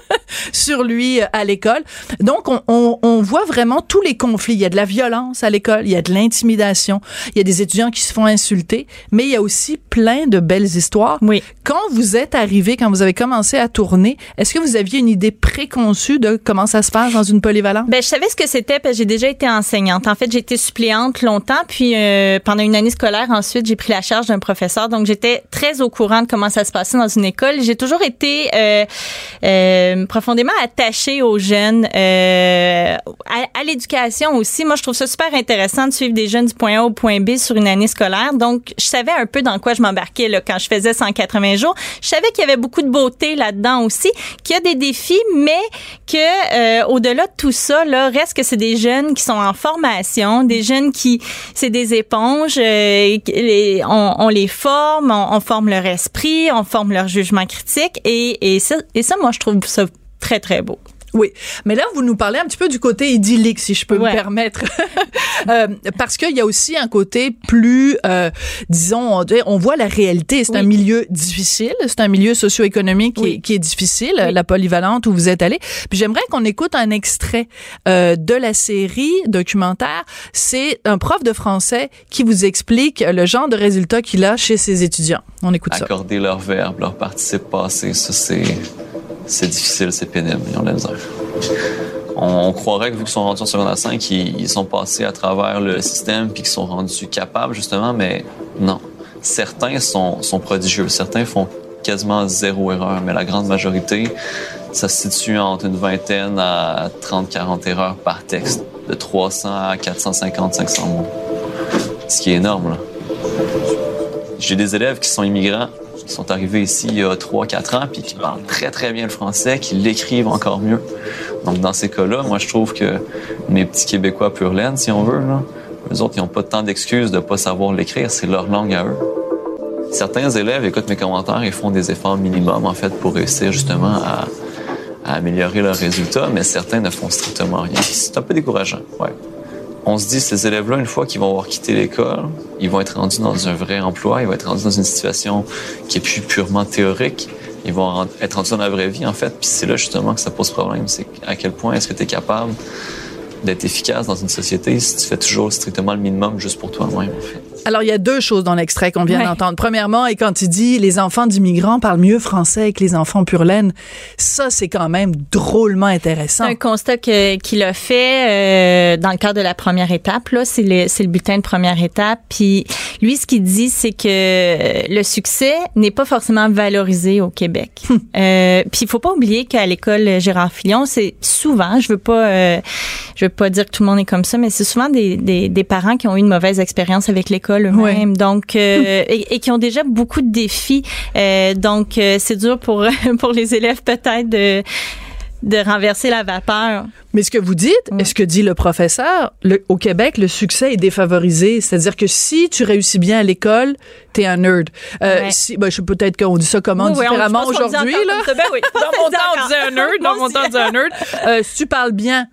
sur lui euh, à l'école. Donc, on, on, on voit vraiment tous les conflits. Il y a de la violence à l'école, il y a de l'intimidation, il y a des étudiants qui se font insulter, mais il y a aussi plein de belles histoires. Oui. Quand vous êtes arrivé, quand vous avez commencé à tourner, est-ce que vous aviez une idée préconçue de comment ça se passe dans une polyvalente? Ben, je savais ce que c'était parce que j'ai déjà été enseignante. En fait, j'ai été suppléante longtemps, puis euh, pendant une année scolaire, ensuite, j'ai pris la charge d'un professeur. Donc, j'étais très au courant de comment ça se passait dans une école. J'ai toujours été euh, euh, profondément attachée aux jeunes, euh, à, à l'éducation aussi. Moi, je trouve ça super intéressant de suivre des jeunes du point A au point B sur une année scolaire. Donc, je savais un peu dans quoi je m'embarquais quand je faisais 180 jours. Je savais qu'il y avait beaucoup de beauté là-dedans aussi, qu'il y a des défis, mais que euh, au-delà de tout ça, reste que c'est des jeunes qui sont en formation, des jeunes qui, c'est des éponges, euh, on, les forme, on, forme leur esprit, on forme leur jugement critique, et ça, moi, je trouve ça très très beau. Oui, mais là, vous nous parlez un petit peu du côté idyllique, si je peux Ouais. me permettre. Euh, parce qu'il y a aussi un côté plus, euh, disons, on, voit la réalité. C'est Oui. un milieu difficile, c'est un milieu socio-économique qui, Oui. est, qui est difficile, la polyvalente où vous êtes allé. Puis j'aimerais qu'on écoute un extrait euh, de la série documentaire. C'est un prof de français qui vous explique le genre de résultats qu'il a chez ses étudiants. On écoute ça. accorder leur verbe, leur participe passé, ça c'est c'est difficile, c'est pénible, ils ont de la misère. On, croirait que vu qu'ils sont rendus en secondaire 5, ils, ils sont passés à travers le système puis qu'ils sont rendus capables justement, mais non. Certains sont, sont prodigieux, certains font quasiment zéro erreur, mais la grande majorité, ça se situe entre une vingtaine à 30-40 erreurs par texte, de 300 à 450-500 mots. Ce qui est énorme, là. J'ai des élèves qui sont immigrants, qui sont arrivés ici il y a 3-4 ans, puis qui parlent très, très bien le français, qui l'écrivent encore mieux. Donc, dans ces cas-là, moi, je trouve que mes petits Québécois pur laine, si on veut, là, eux autres, ils n'ont pas tant d'excuses de ne pas savoir l'écrire. C'est leur langue à eux. Certains élèves écoutent mes commentaires et font des efforts minimums, en fait, pour réussir justement à, améliorer leurs résultats, mais certains ne font strictement rien. C'est un peu décourageant, ouais. On se dit, ces élèves-là, une fois qu'ils vont avoir quitté l'école, ils vont être rendus dans un vrai emploi, ils vont être rendus dans une situation qui est plus purement théorique. Ils vont être rendus dans la vraie vie, en fait. Puis c'est là, justement, que ça pose problème. C'est à quel point est-ce que tu es capable d'être efficace dans une société si tu fais toujours strictement le minimum juste pour toi-même, en fait. Alors, il y a deux choses dans l'extrait qu'on vient Ouais. d'entendre. Premièrement, et quand il dit les enfants d'immigrants parlent mieux français que les enfants pur laine, ça, c'est quand même drôlement intéressant. Un constat qu'il a fait euh, dans le cadre de la première étape. Là, c'est le, c'est le bulletin de première étape. Puis lui, ce qu'il dit, c'est que euh, le succès n'est pas forcément valorisé au Québec. euh, puis il faut pas oublier qu'à l'école Gérard Fillon, c'est souvent, je veux pas, euh, je veux pas dire que tout le monde est comme ça, mais c'est souvent des, des, des parents qui ont eu une mauvaise expérience avec l'école eux-mêmes, donc euh, et, et qui ont déjà beaucoup de défis. Euh, donc euh, c'est dur pour pour les élèves peut-être de de renverser la vapeur. Mais ce que vous dites, et ce que dit le professeur, le- au Québec, le succès est défavorisé. C'est-à-dire que si tu réussis bien à l'école, t'es un nerd. Euh, Ouais. si, ben, je peut-être qu'on dit ça comment Oui, oui, différemment dit aujourd'hui, là. Ben oui. Dans mon temps, on disait un nerd. Dans mon temps, on disait un nerd. Euh, si tu parles bien,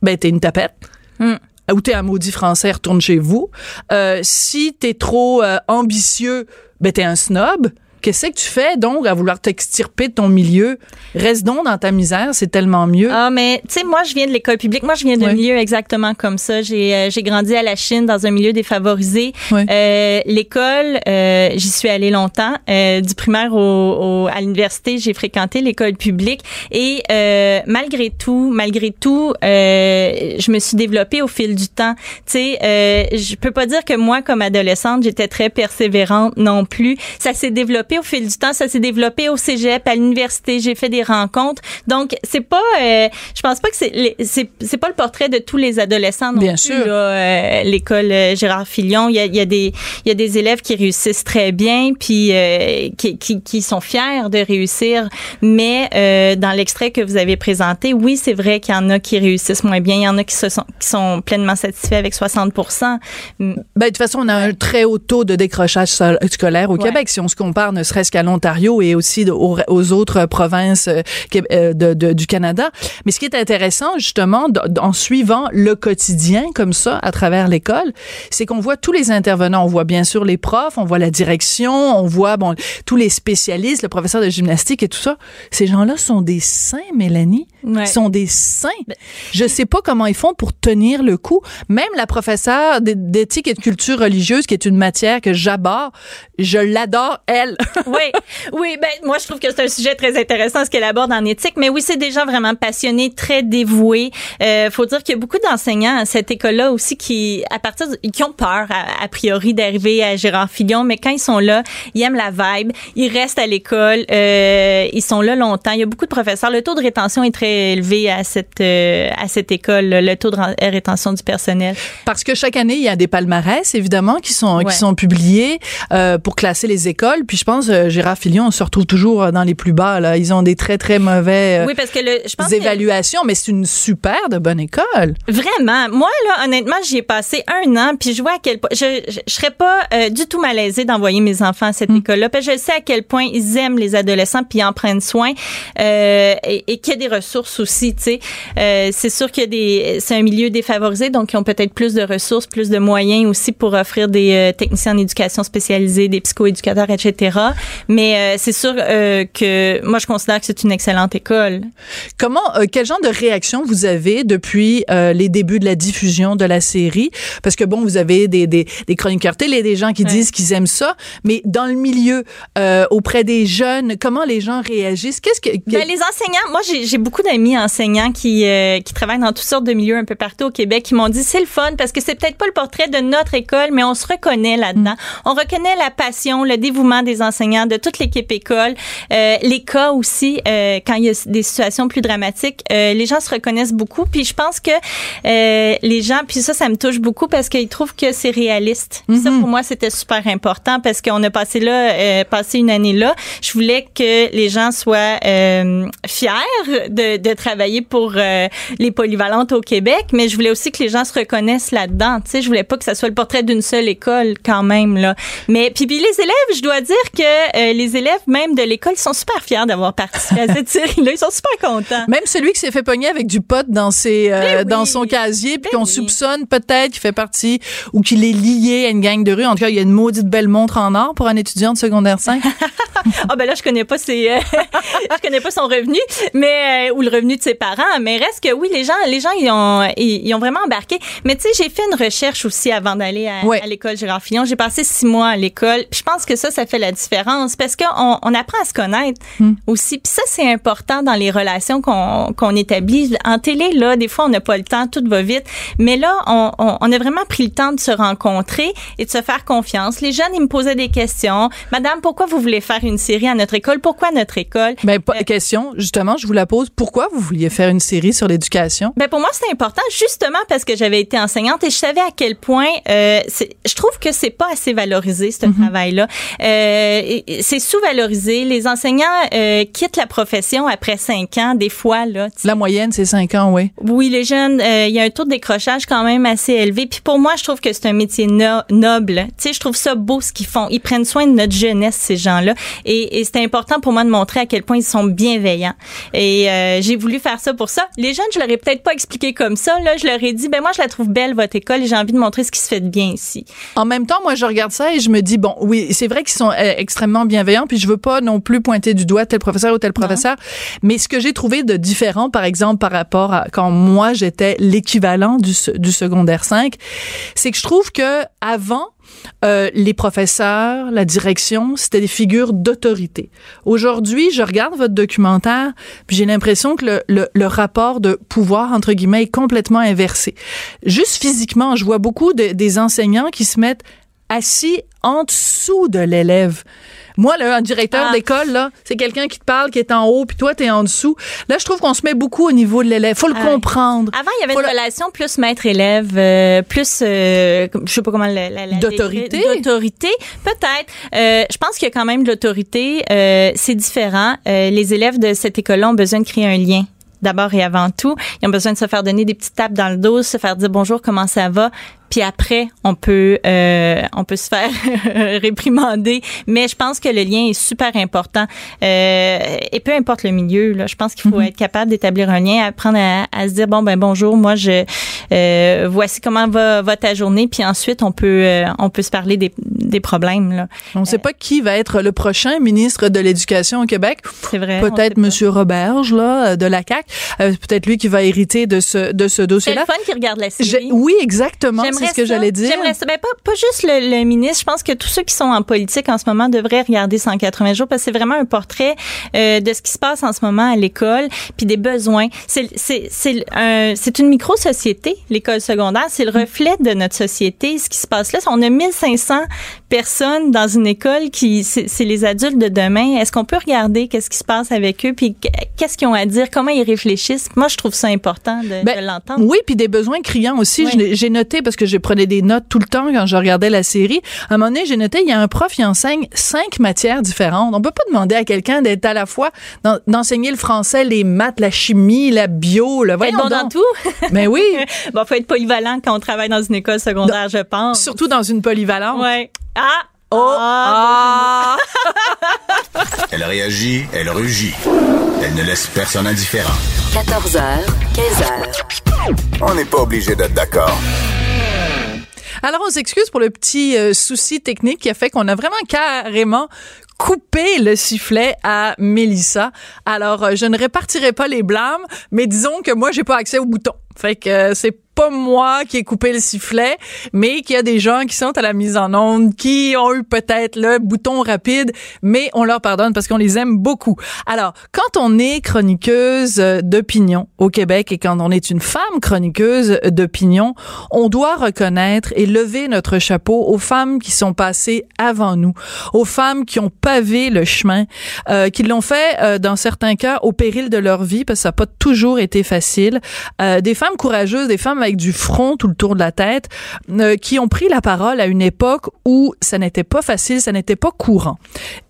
ben, t'es une tapette. Hmm. Ou t'es un maudit français, retourne chez vous. Euh, si t'es trop euh, ambitieux, ben, t'es un snob. Qu'est-ce que tu fais donc à vouloir t'extirper de ton milieu? Reste donc dans ta misère, c'est tellement mieux. Ah, mais tu sais, moi, je viens de l'école publique. Moi, je viens d'un milieu exactement comme ça. J'ai euh, j'ai grandi à la Chine dans un milieu défavorisé. Ouais. Euh, l'école, euh, j'y suis allée longtemps. Euh, du primaire au, au- à l'université, j'ai fréquenté l'école publique. Et euh, malgré tout, malgré tout, euh, je me suis développée au fil du temps. Tu sais, euh, je peux pas dire que moi, comme adolescente, j'étais très persévérante non plus. Ça s'est développé au fil du temps. Ça s'est développé au cégep, à l'université. J'ai fait des rencontres. Donc, c'est pas, euh, je pense pas que c'est, c'est, pas le portrait de tous les adolescents non Bien plus, sûr. euh, l'école euh, Gérard Filion. Il y a, il y a des, il y a des élèves qui réussissent très bien, puis euh, qui, qui, qui sont fiers de réussir. Mais dans l'extrait que vous avez présenté, oui, c'est vrai qu'il y en a qui réussissent moins bien. Il y en a qui se sont, qui sont pleinement satisfaits avec 60 Ben, de toute façon, on a un très haut taux de décrochage scolaire au Ouais. Québec, si on se compare ne serait-ce qu'à l'Ontario et aussi aux, aux autres provinces euh, euh, de- de- du Canada. Mais ce qui est intéressant, justement, en suivant le quotidien comme ça à travers l'école, c'est qu'on voit tous les intervenants. On voit bien sûr les profs, on voit la direction, on voit bon tous les spécialistes, le professeur de gymnastique et tout ça. Ces gens-là sont des saints, Mélanie. Ouais. sont des saints. Je sais pas comment ils font pour tenir le coup. Même la professeure d'é- d'éthique et de culture religieuse, qui est une matière que j'aborde, je l'adore, elle. oui, oui, ben moi je trouve que c'est un sujet très intéressant ce qu'elle aborde en éthique, mais oui, c'est des gens vraiment passionnés, très dévoués. Euh, faut dire qu'il y a beaucoup d'enseignants à cette école-là aussi qui, à partir, de- qui ont peur a, a priori d'arriver à Gérard Fillon, mais quand ils sont là, ils aiment la vibe, ils restent à l'école, euh, ils sont là longtemps. Il y a beaucoup de professeurs. Le taux de rétention est très élevé à cette euh, à cette école, le taux de rétention du personnel. Parce que chaque année, il y a des palmarès, évidemment, qui sont, Ouais. qui sont publiés euh, pour classer les écoles. Puis je pense pense, euh, Gérard Filion se retrouve toujours dans les plus bas. Là. Ils ont des très, très mauvais euh, Oui, parce que le, je pense que- évaluations, mais c'est une super de bonne école. Vraiment. Moi, là, honnêtement, j'y ai passé un an, puis je vois à quel point. Je, je, je serais pas euh, du tout malaisée d'envoyer mes enfants à cette Mm. école-là, parce que je sais à quel point ils aiment les adolescents, puis ils en prennent soin, euh, et, et qu'il y a des ressources aussi, tu sais. Euh, c'est sûr que des, c'est un milieu défavorisé, donc ils ont peut-être plus de ressources, plus de moyens aussi pour offrir des euh, techniciens en éducation spécialisés, des psychoéducateurs, etc. Mais euh, c'est sûr euh, que moi, je considère que c'est une excellente école. Comment, euh, quel genre de réaction vous avez depuis les débuts de la diffusion de la série? Parce que bon, vous avez des, des, des chroniqueurs télé, des gens qui Ouais. disent qu'ils aiment ça, mais dans le milieu, auprès des jeunes, comment les gens réagissent? Qu'est-ce que, que- Ben, les enseignants, moi j'ai beaucoup d'amis enseignants qui qui travaillent dans toutes sortes de milieux un peu partout au Québec qui m'ont dit c'est le fun parce que c'est peut-être pas le portrait de notre école mais on se reconnaît là-dedans. On reconnaît la passion, le dévouement des enseignants de toute l'équipe école, euh, les cas aussi euh, quand il y a des situations plus dramatiques, euh, les gens se reconnaissent beaucoup puis je pense que euh, les gens puis ça ça me touche beaucoup parce qu'ils trouvent que c'est réaliste. Ça pour moi c'était super important parce qu'on a passé là euh, passé une année là. Je voulais que les gens soient euh, fiers de, de travailler pour euh, les polyvalentes au Québec, mais je voulais aussi que les gens se reconnaissent là-dedans. Tu sais, je voulais pas que ça soit le portrait d'une seule école quand même là. Mais puis, puis les élèves, je dois dire que euh, les élèves même de l'école sont super fiers d'avoir participé à cette série-là. Ils sont super contents. Même celui qui s'est fait pogner avec du pot dans ses euh, Ben oui. dans son casier puis Ben qu'on oui. soupçonne peut-être qu'il fait partie ou qu'il est lié à une gang de rue. En tout cas, il y a une maudite belle montre en or pour un étudiant de secondaire 5. Ah ben là je connais pas ses euh, je connais pas son revenu mais ou le revenu de ses parents mais reste que oui les gens les gens ils ont ils, ils ont vraiment embarqué mais tu sais j'ai fait une recherche aussi avant d'aller à, à l'école Gérard Fillon j'ai passé six mois à l'école je pense que ça ça fait la différence parce qu'on on apprend à se connaître aussi. Puis ça c'est important dans les relations qu'on qu'on établit. En télé là des fois on n'a pas le temps tout va vite. Mais là on, on, on a vraiment pris le temps de se rencontrer et de se faire confiance. Les jeunes ils me posaient des questions. Madame pourquoi vous voulez faire une série à notre école? Pourquoi notre école? Ben, pas- Euh, question, justement, je vous la pose. Pourquoi vous vouliez faire une série sur l'éducation? Ben pour moi c'était important justement parce que j'avais été enseignante et je savais à quel point euh, c'est- je trouve que c'est pas assez valorisé ce travail-là. Euh, c'est sous-valorisé. Les enseignants euh, quittent la profession après cinq ans des fois là. La moyenne, c'est 5 ans, oui. Oui, les jeunes, euh, il y a un taux de décrochage quand même assez élevé. Puis pour moi, je trouve que c'est un métier no- noble. Tu sais, je trouve ça beau ce qu'ils font. Ils prennent soin de notre jeunesse, ces gens-là. Et, et c'est important pour moi de montrer à quel point ils sont bienveillants. Et euh, j'ai voulu faire ça pour ça. Les jeunes, je leur ai peut-être pas expliqué comme ça. Là, je leur ai dit, ben moi, je la trouve belle votre école et j'ai envie de montrer ce qui se fait de bien ici. En même temps, moi, je regarde ça et je me dis, bon, oui, c'est vrai qu'ils sont euh, extrêmement bienveillants, puis je veux pas non plus pointer du doigt tel professeur ou tel professeur, mais ce que j'ai trouvé de différent, par exemple, par rapport à quand moi, j'étais l'équivalent du, se- du secondaire 5, c'est que je trouve que avant, euh, les professeurs, la direction, c'était des figures d'autorité. Aujourd'hui, je regarde votre documentaire, puis j'ai l'impression que le, le, le rapport de pouvoir, entre guillemets, est complètement inversé. Juste physiquement, je vois beaucoup de- des enseignants qui se mettent assis en dessous de l'élève. Moi, là, un directeur Ah. d'école, là, c'est quelqu'un qui te parle, qui est en haut, puis toi, t'es en dessous. Là, je trouve qu'on se met beaucoup au niveau de l'élève. Faut le Ah. comprendre. Avant, il y avait Faut une le- relation plus maître-élève, euh, plus, euh, je sais pas comment la, la, la D'autorité? D'autorité, peut-être. Euh, je pense qu'il y a quand même de l'autorité. Euh, c'est différent. Les élèves de cette école-là ont besoin de créer un lien. D'abord et avant tout, ils ont besoin de se faire donner des petites tapes dans le dos, se faire dire bonjour, comment ça va. Puis après, on peut, euh, on peut se faire réprimander. Mais je pense que le lien est super important. Euh, et peu importe le milieu, là, je pense qu'il faut être capable d'établir un lien, apprendre à, à se dire bon ben bonjour, moi je euh, voici comment va, va ta journée. Puis ensuite, on peut, euh, on peut se parler des, des problèmes. Là. On ne sait pas qui va être le prochain ministre de l'Éducation au Québec. C'est vrai. Peut-être. Monsieur Roberge, là, de la CAQ. Euh, Peut-être lui qui va hériter de ce, de ce C'est le dossier-là. fun qui regarde la série. Oui, exactement. C'est ce que j'allais dire. J'aimerais ça. Ben, pas, pas juste le, le ministre. Je pense que tous ceux qui sont en politique en ce moment devraient regarder 180 jours parce que c'est vraiment un portrait euh, de ce qui se passe en ce moment à l'école puis des besoins. C'est c'est c'est un- c'est une micro-société, l'école secondaire. C'est le reflet de notre société, ce qui se passe là. On a 1500 personnes dans une école qui, c'est les adultes de demain. Est-ce qu'on peut regarder qu'est-ce qui se passe avec eux puis qu'est-ce qu'ils ont à dire, comment ils réfléchissent? Moi, je trouve ça important de, Ben, de l'entendre. Oui, puis des besoins criants aussi. Oui. J'ai noté parce que je prenais des notes tout le temps quand je regardais la série. À un moment donné, j'ai noté, il y a un prof qui enseigne cinq matières différentes. On peut pas demander à quelqu'un d'être à la fois d'enseigner le français, les maths, la chimie, la bio, le voyons bon dans tout. Mais oui. bon, faut être polyvalent quand on travaille dans une école secondaire, je pense. Surtout dans une polyvalente. Ouais. Ah, Oh! Ah. elle réagit, elle rugit. Elle ne laisse personne indifférent. 14h, 15h. On n'est pas obligé d'être d'accord. Alors, on s'excuse pour le petit euh, souci technique qui a fait qu'on a vraiment carrément coupé le sifflet à Mélissa. Alors, euh, je ne répartirai pas les blâmes, mais disons que moi, j'ai pas accès au bouton. Fait que euh, c'est pas moi qui ai coupé le sifflet, mais qu'il y a des gens qui sont à la mise en onde, qui ont eu peut-être le bouton rapide, mais on leur pardonne parce qu'on les aime beaucoup. Alors, quand on est chroniqueuse d'opinion au Québec et quand on est une femme chroniqueuse d'opinion, on doit reconnaître et lever notre chapeau aux femmes qui sont passées avant nous, aux femmes qui ont pavé le chemin, euh, qui l'ont fait euh, dans certains cas au péril de leur vie parce que ça n'a pas toujours été facile. Euh, des femmes courageuses, des femmes du front tout le tour de la tête, euh, qui ont pris la parole à une époque où ça n'était pas facile, ça n'était pas courant.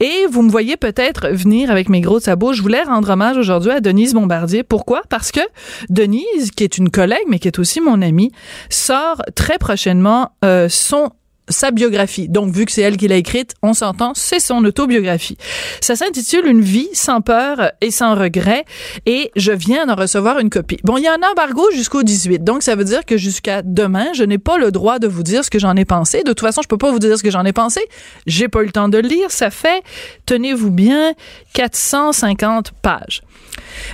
Et vous me voyez peut-être venir avec mes gros sabots. Je voulais rendre hommage aujourd'hui à Denise Bombardier. Pourquoi? Parce que Denise, qui est une collègue, mais qui est aussi mon amie, sort très prochainement euh, son sa biographie. Donc, vu que c'est elle qui l'a écrite, on s'entend, c'est son autobiographie. Ça s'intitule Une vie sans peur et sans regret et je viens d'en recevoir une copie. Bon, il y a un embargo jusqu'au 18, donc ça veut dire que jusqu'à demain, je n'ai pas le droit de vous dire ce que j'en ai pensé. De toute façon, je peux pas vous dire ce que j'en ai pensé. J'ai pas eu le temps de le lire. Ça fait, tenez-vous bien, 450 pages.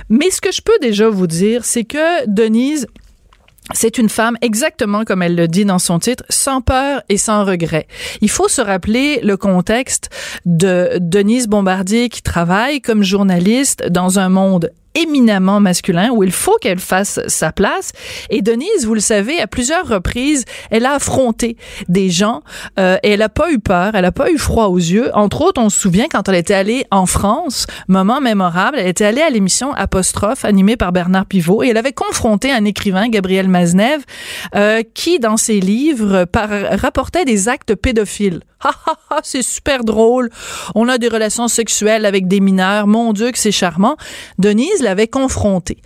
Mais ce que je peux déjà vous dire, c'est que Denise c'est une femme, exactement comme elle le dit dans son titre, sans peur et sans regret. Il faut se rappeler le contexte de Denise Bombardier qui travaille comme journaliste dans un monde éminemment masculin où il faut qu'elle fasse sa place. Et Denise, vous le savez, à plusieurs reprises, elle a affronté des gens euh, et elle a pas eu peur, elle a pas eu froid aux yeux. Entre autres, on se souvient quand elle était allée en France, moment mémorable, elle était allée à l'émission Apostrophe animée par Bernard Pivot et elle avait confronté un écrivain, Gabriel Maznev, euh, qui dans ses livres par, rapportait des actes pédophiles. C'est super drôle. On a des relations sexuelles avec des mineurs. Mon Dieu, que c'est charmant. Denise l'avait confronté.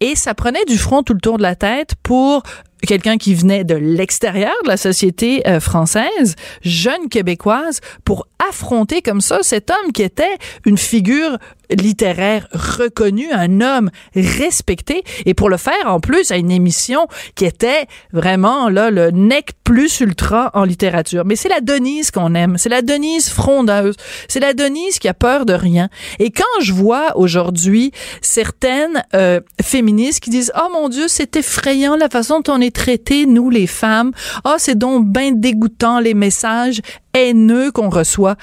Et ça prenait du front tout le tour de la tête pour quelqu'un qui venait de l'extérieur de la société euh, française, jeune québécoise, pour affronter comme ça cet homme qui était une figure littéraire reconnu, un homme respecté, et pour le faire en plus à une émission qui était vraiment là le nec plus ultra en littérature. Mais c'est la Denise qu'on aime, c'est la Denise frondeuse, c'est la Denise qui a peur de rien. Et quand je vois aujourd'hui certaines euh, féministes qui disent oh mon Dieu c'est effrayant la façon dont on est traité nous les femmes, oh c'est donc bien dégoûtant les messages haineux qu'on reçoit,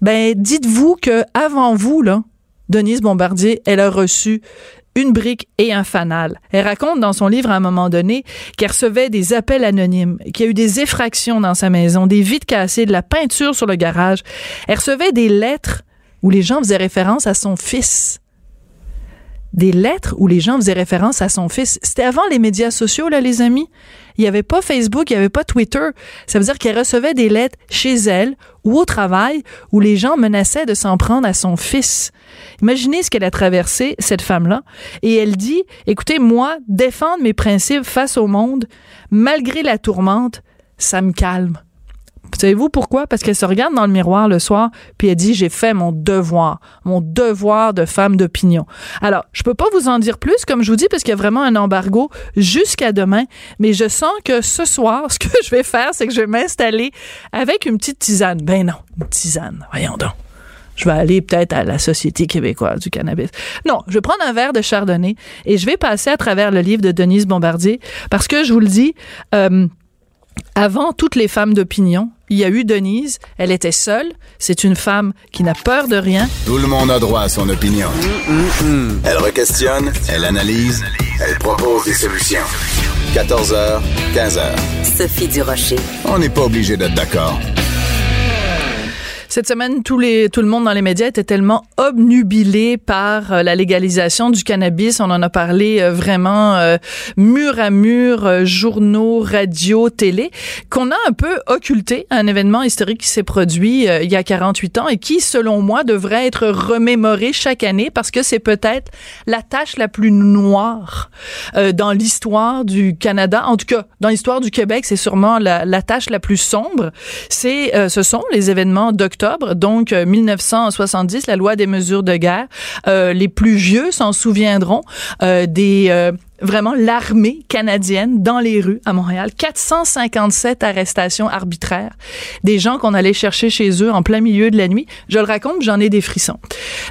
ben dites-vous que avant vous là Denise Bombardier, elle a reçu une brique et un fanal. Elle raconte dans son livre à un moment donné qu'elle recevait des appels anonymes, qu'il y a eu des effractions dans sa maison, des vitres cassées, de la peinture sur le garage. Elle recevait des lettres où les gens faisaient référence à son fils. Des lettres où les gens faisaient référence à son fils. C'était avant les médias sociaux, là, les amis. Il n'y avait pas Facebook, il n'y avait pas Twitter. Ça veut dire qu'elle recevait des lettres chez elle ou au travail où les gens menaçaient de s'en prendre à son fils. Imaginez ce qu'elle a traversé, cette femme-là. Et elle dit, écoutez, moi, défendre mes principes face au monde, malgré la tourmente, ça me calme. Savez-vous pourquoi? Parce qu'elle se regarde dans le miroir le soir, puis elle dit, j'ai fait mon devoir, mon devoir de femme d'opinion. Alors, je peux pas vous en dire plus, comme je vous dis, parce qu'il y a vraiment un embargo jusqu'à demain, mais je sens que ce soir, ce que je vais faire, c'est que je vais m'installer avec une petite tisane. Ben non, une tisane, voyons donc. Je vais aller peut-être à la Société québécoise du cannabis. Non, je vais prendre un verre de chardonnay et je vais passer à travers le livre de Denise Bombardier parce que je vous le dis, euh, avant toutes les femmes d'opinion, il y a eu Denise. Elle était seule. C'est une femme qui n'a peur de rien. Tout le monde a droit à son opinion. Elle requestionne, elle analyse, elle propose des solutions. 14h, 15h. Sophie Durocher. On n'est pas obligé d'être d'accord. Cette semaine, tous les, tout le monde dans les médias était tellement obnubilé par euh, la légalisation du cannabis. On en a parlé euh, vraiment euh, mur à mur, journaux, radio, télé, qu'on a un peu occulté un événement historique qui s'est produit il y a 48 ans et qui, selon moi, devrait être remémoré chaque année parce que c'est peut-être la tâche la plus noire dans l'histoire du Canada. En tout cas, dans l'histoire du Québec, c'est sûrement la, la, tâche la plus sombre. C'est, ce sont les événements d'octobre octobre, donc 1970, euh, la loi des mesures de guerre. Euh, les plus vieux s'en souviendront euh, des vraiment l'armée canadienne dans les rues à Montréal. 457 arrestations arbitraires. Des gens qu'on allait chercher chez eux en plein milieu de la nuit. Je le raconte, j'en ai des frissons.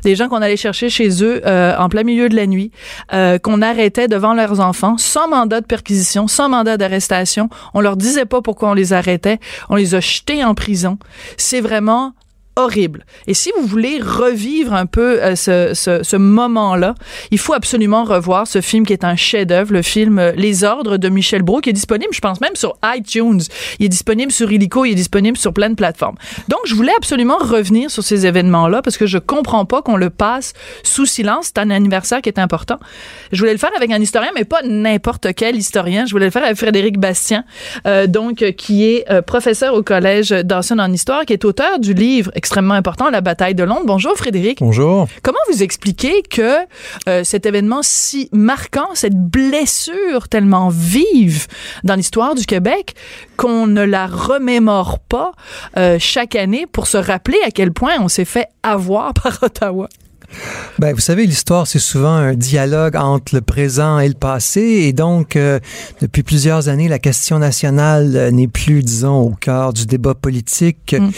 Des gens qu'on allait chercher chez eux en plein milieu de la nuit, qu'on arrêtait devant leurs enfants sans mandat de perquisition, sans mandat d'arrestation. On leur disait pas pourquoi on les arrêtait. On les a jetés en prison. C'est vraiment horrible. Et si vous voulez revivre un peu euh, ce, ce, ce moment-là, il faut absolument revoir ce film qui est un chef-d'œuvre, le film euh, Les Ordres de Michel Brault, qui est disponible, je pense même sur iTunes. Il est disponible sur Illico, il est disponible sur plein de plateformes. Donc, je voulais absolument revenir sur ces événements-là parce que je comprends pas qu'on le passe sous silence. C'est un anniversaire qui est important. Je voulais le faire avec un historien, mais pas n'importe quel historien. Je voulais le faire avec Frédéric Bastien, euh, donc qui est euh, professeur au collège d'Anson en histoire, qui est auteur du livre extrêmement important, La bataille de Londres. Bonjour Frédéric. Bonjour. Comment vous expliquez que euh, cet événement si marquant, cette blessure tellement vive dans l'histoire du Québec, qu'on ne la remémore pas euh, chaque année pour se rappeler à quel point on s'est fait avoir par Ottawa? Ben, vous savez, l'histoire, c'est souvent un dialogue entre le présent et le passé. Et donc, euh, depuis plusieurs années, la question nationale euh, n'est plus, disons, au cœur du débat politique. Mm.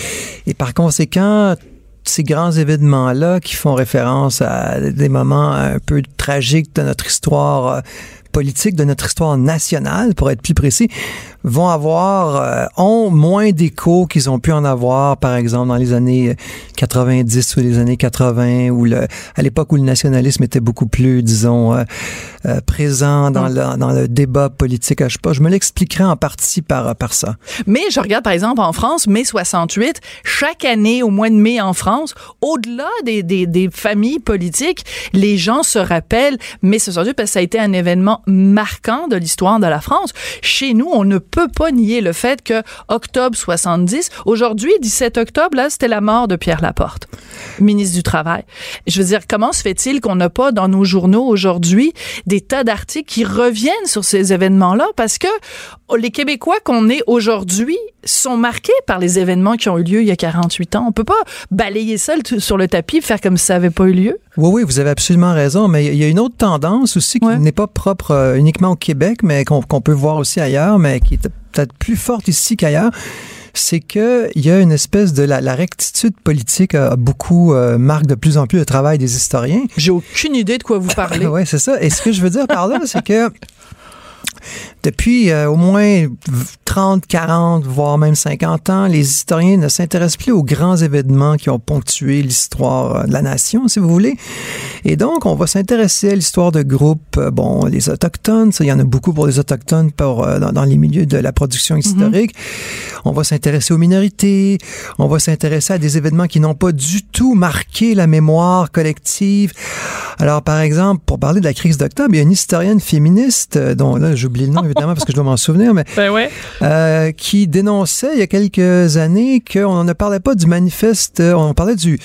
Et par conséquent, ces grands événements-là qui font référence à des moments un peu tragiques de notre histoire euh, politique, de notre histoire nationale, pour être plus précis, vont avoir, euh, ont moins d'écho qu'ils ont pu en avoir, par exemple, dans les années 90 ou les années 80, ou le, à l'époque où le nationalisme était beaucoup plus, disons, euh, euh, présent dans, le, dans le débat politique. Je sais pas, je me l'expliquerai en partie par, par ça. Mais je regarde, par exemple, en France, mai 68, chaque année, au mois de mai en France, au-delà des, des, des familles politiques, les gens se rappellent mai 68 parce que ça a été un événement marquant de l'histoire de la France. Chez nous, on ne peut pas nier le fait que octobre 70, aujourd'hui, 17 octobre, là, c'était la mort de Pierre Laporte, ministre du Travail. Je veux dire, comment se fait-il qu'on n'a pas dans nos journaux aujourd'hui des tas d'articles qui reviennent sur ces événements-là? Parce que les Québécois qu'on est aujourd'hui sont marqués par les événements qui ont eu lieu il y a 48 ans. On peut pas balayer ça sur le tapis faire comme si ça n'avait pas eu lieu. Oui, oui, vous avez absolument raison, mais il y a une autre tendance aussi qui n'est pas propre euh, uniquement au Québec, mais qu'on peut voir aussi ailleurs, mais qui peut-être plus forte ici qu'ailleurs c'est que il y a une espèce de la, rectitude politique a, beaucoup euh, marque de plus en plus le travail des historiens. J'ai aucune idée de quoi vous parlez. oui, c'est ça. Et ce que je veux dire par là, c'est que depuis euh, au moins 30, 40, voire même 50 ans, les historiens ne s'intéressent plus aux grands événements qui ont ponctué l'histoire euh, de la nation, si vous voulez. Et donc, on va s'intéresser à l'histoire de groupes, euh, bon, les Autochtones, ça, il y en a beaucoup pour les Autochtones pour, dans, les milieux de la production mhm. historique. On va s'intéresser aux minorités, on va s'intéresser à des événements qui n'ont pas du tout marqué la mémoire collective. Alors, par exemple, pour parler de la crise d'octobre, il y a une historienne féministe, dont là, j'oublie le nom évidemment parce que je dois m'en souvenir, mais ben ouais. euh, qui dénonçait il y a quelques années qu'on ne parlait pas du manifeste, on parlait du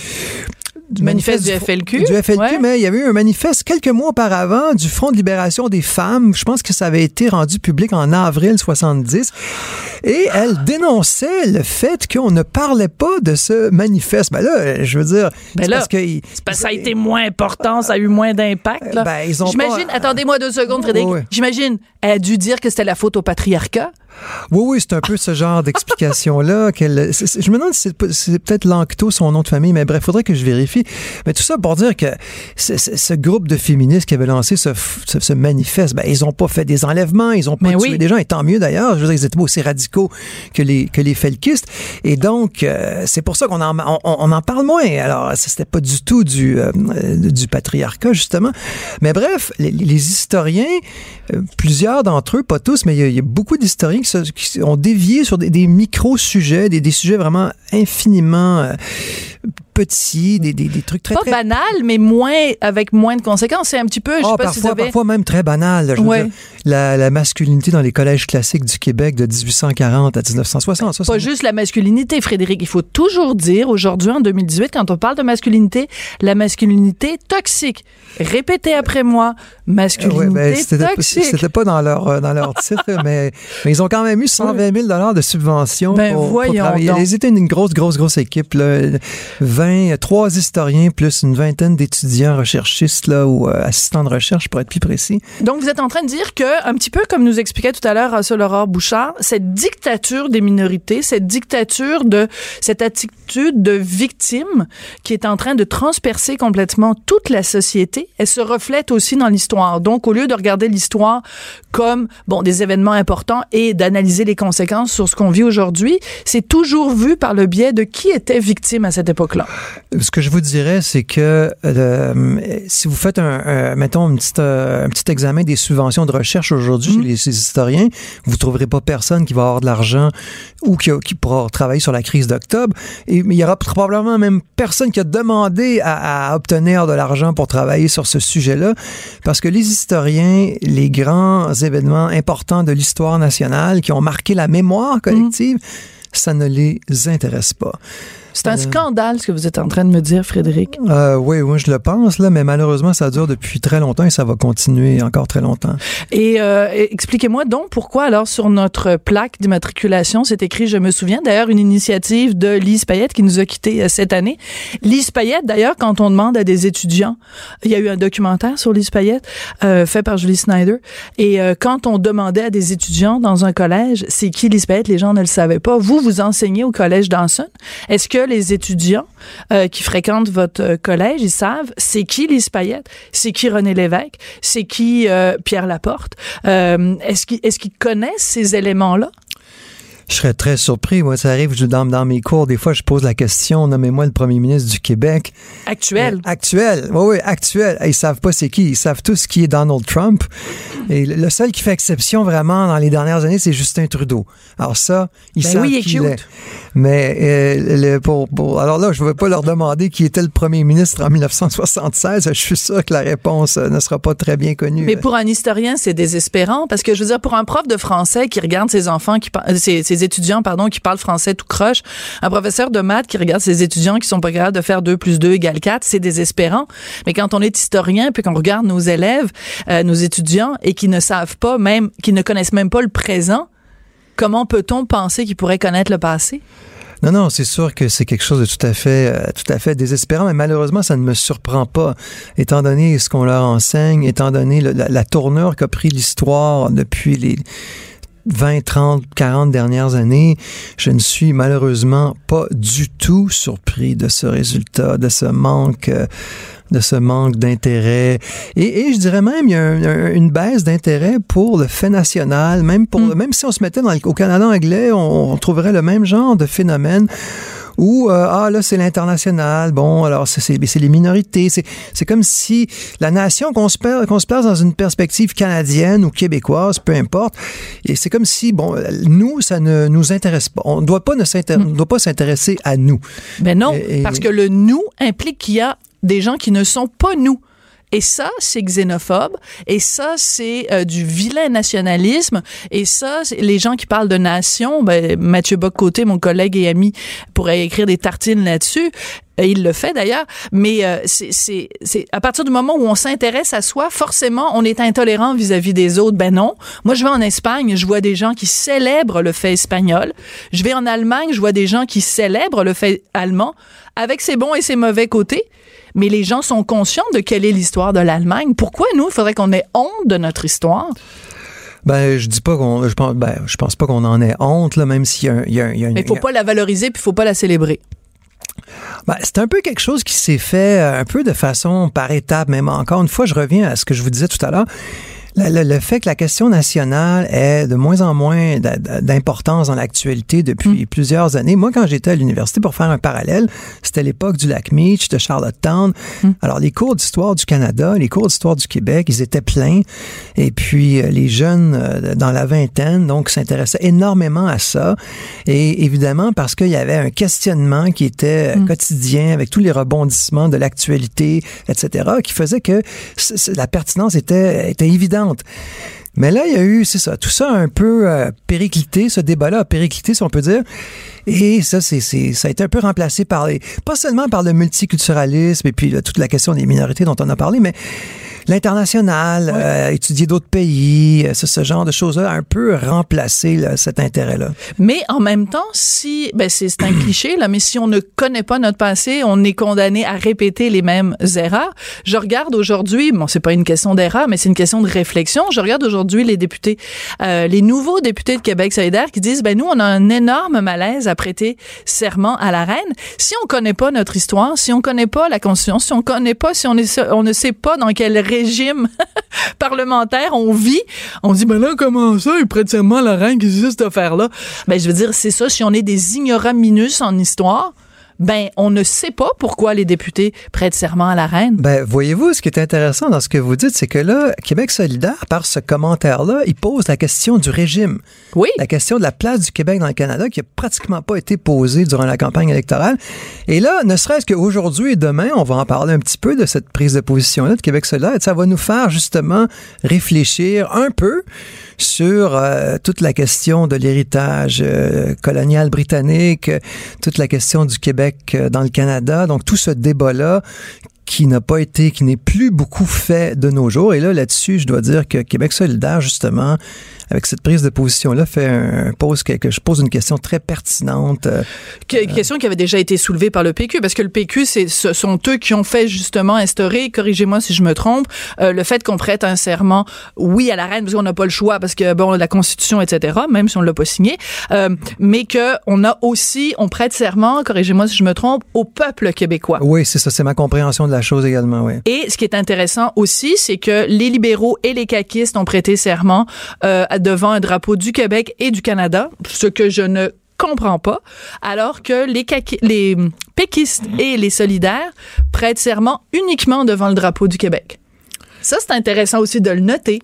du manifeste, du FLQ. Du FLQ, mais il y avait eu un manifeste quelques mois auparavant du Front de libération des femmes. Je pense que ça avait été rendu public en avril 70. Et elle dénonçait le fait qu'on ne parlait pas de ce manifeste. Ben là, je veux dire, ben parce que, ça a été moins important, ça a eu moins d'impact. Ben, J'imagine, attendez-moi deux secondes, Frédéric. J'imagine, elle a dû dire que c'était la faute au patriarcat. Oui, oui, c'est un peu ce genre d'explication-là. je me demande si c'est peut-être Lanctot, son nom de famille, mais bref, faudrait que je vérifie. Mais tout ça pour dire que ce groupe de féministes qui avait lancé ce, manifeste, ben, ils ont pas fait des enlèvements, ils ont pas tué des gens, et tant mieux d'ailleurs. Je veux dire, ils étaient pas aussi radicaux que les, que les felkistes. Et donc, euh, c'est pour ça qu'on en, on, en parle moins. Alors, c'était pas du tout du, euh, du patriarcat, justement. Mais bref, les, historiens, euh, plusieurs d'entre eux, pas tous, mais il y, a beaucoup d'historiens qui, se- qui ont dévié sur des, des micro-sujets, des, des sujets vraiment infiniment euh, petits, des, trucs très, Pas très... banal, mais moins, avec moins de conséquences. C'est un petit peu, je sais Ah, pas parfois, si vous avez... parfois même très banal. je veux Ouais. dire, la, la masculinité dans les collèges classiques du Québec de 1840 à 1960. ça, Pas juste la masculinité, Frédéric. Il faut toujours dire, aujourd'hui, en 2018, quand on parle de masculinité, la masculinité toxique. Répétez après moi, masculinité Ouais, ben, toxique. c'était pas dans leur euh, dans leur titre, mais, mais ils ont quand même eu 120 000 dollars de subventions Ben, pour, pour voyons travailler. donc. Ils étaient une grosse grosse grosse équipe là, 20 trois historiens plus une vingtaine d'étudiants recherchistes là ou euh, assistants de recherche pour être plus précis. Donc, vous êtes en train de dire que, un petit peu comme nous expliquait tout à l'heure Russell Aurore Bouchard, cette dictature des minorités, cette dictature de, cette attitude de victime qui est en train de transpercer complètement toute la société, elle se reflète aussi dans l'histoire. Donc, au lieu de regarder l'histoire comme, bon, des événements importants et d'analyser les conséquences sur ce qu'on vit aujourd'hui, c'est toujours vu par le biais de qui était victime à cette époque-là. Ce que je vous dirais, c'est que euh, si vous faites un, un- mettons une petite, euh, un petit examen des subventions de recherche aujourd'hui chez les, ces historiens, vous trouverez pas personne qui va avoir de l'argent ou qui, a- qui pourra travailler sur la crise d'octobre. Et mais il y aura probablement même personne qui a demandé à, à obtenir de l'argent pour travailler sur ce sujet-là, parce que les historiens, les grands événements importants de l'histoire nationale qui ont marqué la mémoire collective, ça ne les intéresse pas. C'est un scandale ce que vous êtes en train de me dire, Frédéric. Euh, oui, oui, je le pense, là, mais malheureusement, ça dure depuis très longtemps et ça va continuer encore très longtemps. Et euh, expliquez-moi donc pourquoi alors sur notre plaque d'immatriculation c'est écrit je me souviens d'ailleurs une initiative de Lise Payette qui nous a quittés euh, cette année. Lise Payette d'ailleurs quand on demande à des étudiants, il y a eu un documentaire sur Lise Payette euh, fait par Julie Snyder et euh, quand on demandait à des étudiants dans un collège c'est qui Lise Payette, les gens ne le savaient pas. Vous vous enseignez au collège Danson. Est-ce que les étudiants euh, qui fréquentent votre euh, collège, ils savent c'est qui Lise Payette, c'est qui René Lévesque, c'est qui euh, Pierre Laporte. Est-ce qu'ils connaissent ces éléments-là? Je serais très surpris. Moi, ça arrive je, dans, dans mes cours, des fois, je pose la question, nommez-moi le premier ministre du Québec. Actuel. Euh, actuel. Oui, oui, actuel. Ils savent pas c'est qui. Ils savent tous qui est Donald Trump. Et le seul qui fait exception vraiment dans les dernières années, c'est Justin Trudeau. Alors ça, ils Ben savent oui, il est qui cute. est. Mais euh, le- pour, pour- alors là, je ne vais pas leur demander qui était le premier ministre en 1976. Je suis sûr que la réponse euh, ne sera pas très bien connue. Mais pour un historien, c'est désespérant parce que je veux dire, pour un prof de français qui regarde ses enfants, qui ses, ses étudiants, pardon, qui parlent français tout croche, un professeur de maths qui regarde ses étudiants qui sont pas capables de faire 2 plus 2 égale 4, c'est désespérant. Mais quand on est historien puis qu'on regarde nos élèves, euh, nos étudiants et qui ne savent pas même, qui ne connaissent même pas le présent, comment peut-on penser qu'ils pourraient connaître le passé? Non, non, c'est sûr que c'est quelque chose de tout à fait, euh, tout à fait désespérant, mais malheureusement, ça ne me surprend pas, étant donné ce qu'on leur enseigne, étant donné la, la tournure qu'a pris l'histoire depuis les 20, 30, 40 dernières années, je ne suis malheureusement pas du tout surpris de ce résultat, de ce manque. euh, de ce manque d'intérêt. Et, et je dirais même, il y a un- un- une baisse d'intérêt pour le fait national, même pour, même si on se mettait dans le- au Canada anglais, on, on trouverait le même genre de phénomène où, euh, ah là, c'est l'international, bon, alors c'est- c'est c'est les minorités. C'est c'est comme si la nation, qu'on se, qu'on se place dans une perspective canadienne ou québécoise, peu importe, et c'est comme si, bon, nous, ça ne nous intéresse pas. On ne doit pas ne s'intér- on ne doit pas s'intéresser à nous. Ben non, Et- et- parce que le nous implique qu'il y a des gens qui ne sont pas nous. Et ça, c'est xénophobe. Et ça, c'est euh, du vilain nationalisme. Et ça, les gens qui parlent de nation, ben, Mathieu Bocoté, mon collègue et ami, pourrait écrire des tartines là-dessus. Il le fait d'ailleurs, mais euh, c'est- à partir du moment où on s'intéresse à soi, forcément, on est intolérant vis-à-vis des autres. Ben non. Moi, je vais en Espagne, je vois des gens qui célèbrent le fait espagnol. Je vais en Allemagne, je vois des gens qui célèbrent le fait allemand, avec ses bons et ses mauvais côtés. Mais les gens sont conscients de quelle est l'histoire de l'Allemagne. Pourquoi nous, il faudrait qu'on ait honte de notre histoire? Ben, je dis pas qu'on, je pense, ben, je pense pas qu'on en ait honte, là, même s'il y a, il y a, un- il y a une- Mais il faut pas la valoriser, puis il faut pas la célébrer. Ben, c'est un peu quelque chose qui s'est fait euh, un peu de façon par étapes, même encore une fois, je reviens à ce que je vous disais tout à l'heure. Le, le, fait que la question nationale est de moins en moins d'importance dans l'actualité depuis mm. plusieurs années. Moi, quand j'étais à l'université, pour faire un parallèle, c'était l'époque du lac Meach, de Charlottetown. Mm. Alors, les cours d'histoire du Canada, les cours d'histoire du Québec, ils étaient pleins. Et puis, euh, les jeunes euh, dans la vingtaine, donc, s'intéressaient énormément à ça. Et évidemment, parce qu'il y avait un questionnement qui était mm. quotidien avec tous les rebondissements de l'actualité, etc., qui faisait que la pertinence était, était évidente. Mais là, il y a eu, c'est ça, tout ça un peu euh, périclité, ce débat-là a périclité, si on peut dire. Et ça, c'est, ça a été un peu remplacé par pas seulement par le multiculturalisme et puis toute la question des minorités dont on a parlé, mais l'international, euh, étudier d'autres pays, euh, ce genre de choses-là a un peu remplacé cet intérêt-là. Mais en même temps, si, ben c'est un cliché là, mais si on ne connaît pas notre passé, on est condamné à répéter les mêmes erreurs. Je regarde aujourd'hui, bon, c'est pas une question d'erreur, mais c'est une question de réflexion. Je regarde aujourd'hui les députés, euh, les nouveaux députés de Québec solidaire qui disent, ben nous, on a un énorme malaise à prêter serment à la reine. Si on connaît pas notre histoire, si on connaît pas la Constitution, si on connaît pas, si on, est, on ne sait pas dans quel régime parlementaire on vit, on dit, ben là, comment ça, il prête serment à la reine, qu'est-ce que c'est cette affaire-là? Ben, je veux dire, c'est ça, si on est des ignoraminus en histoire, ben on ne sait pas pourquoi les députés prêtent serment à la reine. Ben voyez-vous, ce qui est intéressant dans ce que vous dites, c'est que là, Québec solidaire, par ce commentaire-là, il pose la question du régime. Oui. La question de la place du Québec dans le Canada, qui a pratiquement pas été posée durant la campagne électorale. Et là, ne serait-ce qu'aujourd'hui et demain, on va en parler un petit peu de cette prise de position-là de Québec solidaire. Et ça va nous faire justement réfléchir un peu sur euh, toute la question de l'héritage euh, colonial britannique, toute la question du Québec euh, dans le Canada. Donc tout ce débat-là qui n'a pas été, qui n'est plus beaucoup fait de nos jours. Et là, là-dessus, je dois dire que Québec solidaire, justement, avec cette prise de position-là, fait un, pose quelque, je pose une question très pertinente. Euh, une question qui avait déjà été soulevée par le PQ, parce que le PQ, c'est, ce sont eux qui ont fait justement instaurer, corrigez-moi si je me trompe, euh, le fait qu'on prête un serment, oui, à la reine, parce qu'on n'a pas le choix, parce que bon, la Constitution, etc., même si on l'a pas signé, euh, mais que on a aussi, on prête serment, corrigez-moi si je me trompe, au peuple québécois. Oui, c'est ça, c'est ma compréhension de la Et ce qui est intéressant aussi, c'est que les libéraux et les caquistes ont prêté serment euh, devant un drapeau du Québec et du Canada, ce que je ne comprends pas, alors que les, les péquistes et les solidaires prêtent serment uniquement devant le drapeau du Québec. Ça, c'est intéressant aussi de le noter.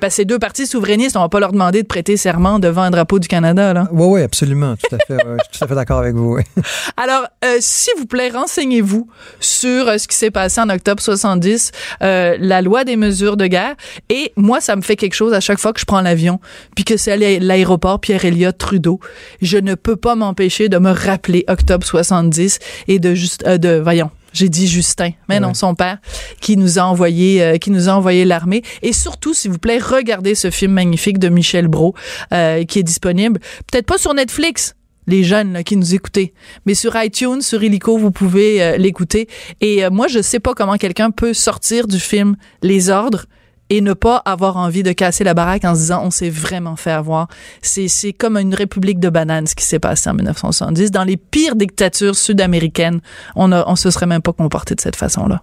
Parce que ces deux partis souverainistes, on va pas leur demander de prêter serment devant un drapeau du Canada, là. Oui, oui, absolument. Tout à fait. je suis tout à fait d'accord avec vous. Alors, euh, s'il vous plaît, renseignez-vous sur euh, ce qui s'est passé en octobre 70, euh, la loi des mesures de guerre. Et moi, ça me fait quelque chose à chaque fois que je prends l'avion, puis que c'est l'aéroport Pierre-Éliott Trudeau. Je ne peux pas m'empêcher de me rappeler octobre 70 et de juste, de, voyons, j'ai dit Justin, mais non, son père, qui nous a envoyé, euh, qui nous a envoyé l'armée. Et surtout, s'il vous plaît, regardez ce film magnifique de Michel Brault, euh, qui est disponible, peut-être pas sur Netflix, les jeunes qui nous écoutaient. Mais sur iTunes, sur Illico, vous pouvez euh, l'écouter. Et moi, je sais pas comment quelqu'un peut sortir du film Les Ordres et ne pas avoir envie de casser la baraque en se disant on s'est vraiment fait avoir. C'est, c'est comme une république de bananes ce qui s'est passé en 1970. Dans les pires dictatures sud-américaines, on ne on se serait même pas comporté de cette façon-là.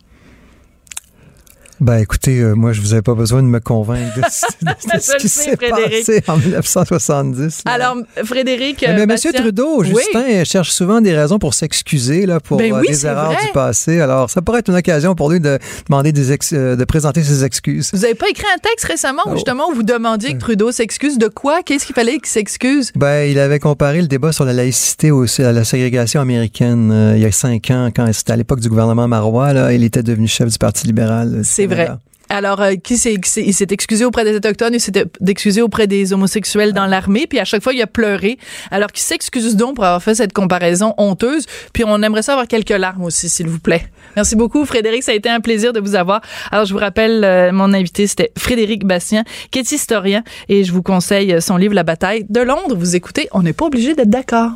Ben écoutez, euh, moi je vous avais pas besoin de me convaincre de, ce qui s'est passé en 1970. Alors Frédéric, mais, Monsieur Trudeau, Justin cherche souvent des raisons pour s'excuser là pour ben euh, des erreurs du passé. Alors ça pourrait être une occasion pour lui de demander des euh, de présenter ses excuses. Vous avez pas écrit un texte récemment où justement vous demandiez que Trudeau s'excuse de quoi? Qu'est-ce qu'il fallait qu'il s'excuse? Ben il avait comparé le débat sur la laïcité aussi à la ségrégation américaine il y a cinq ans quand c'était à l'époque du gouvernement Marois là, il était devenu chef du Parti libéral. C'est vrai. Alors, euh, qui s'est, il s'est excusé auprès des Autochtones, il s'est excusé auprès des homosexuels dans l'armée, puis à chaque fois, il a pleuré. Alors qu'il s'excuse donc pour avoir fait cette comparaison honteuse? Puis on aimerait savoir quelques larmes aussi, s'il vous plaît. Merci beaucoup, Frédéric. Ça a été un plaisir de vous avoir. Alors, je vous rappelle, euh, mon invité, c'était Frédéric Bastien, qui est historien, et je vous conseille son livre La bataille de Londres. Vous écoutez, on n'est pas obligé d'être d'accord.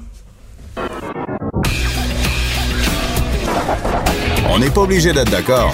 On n'est pas obligé d'être d'accord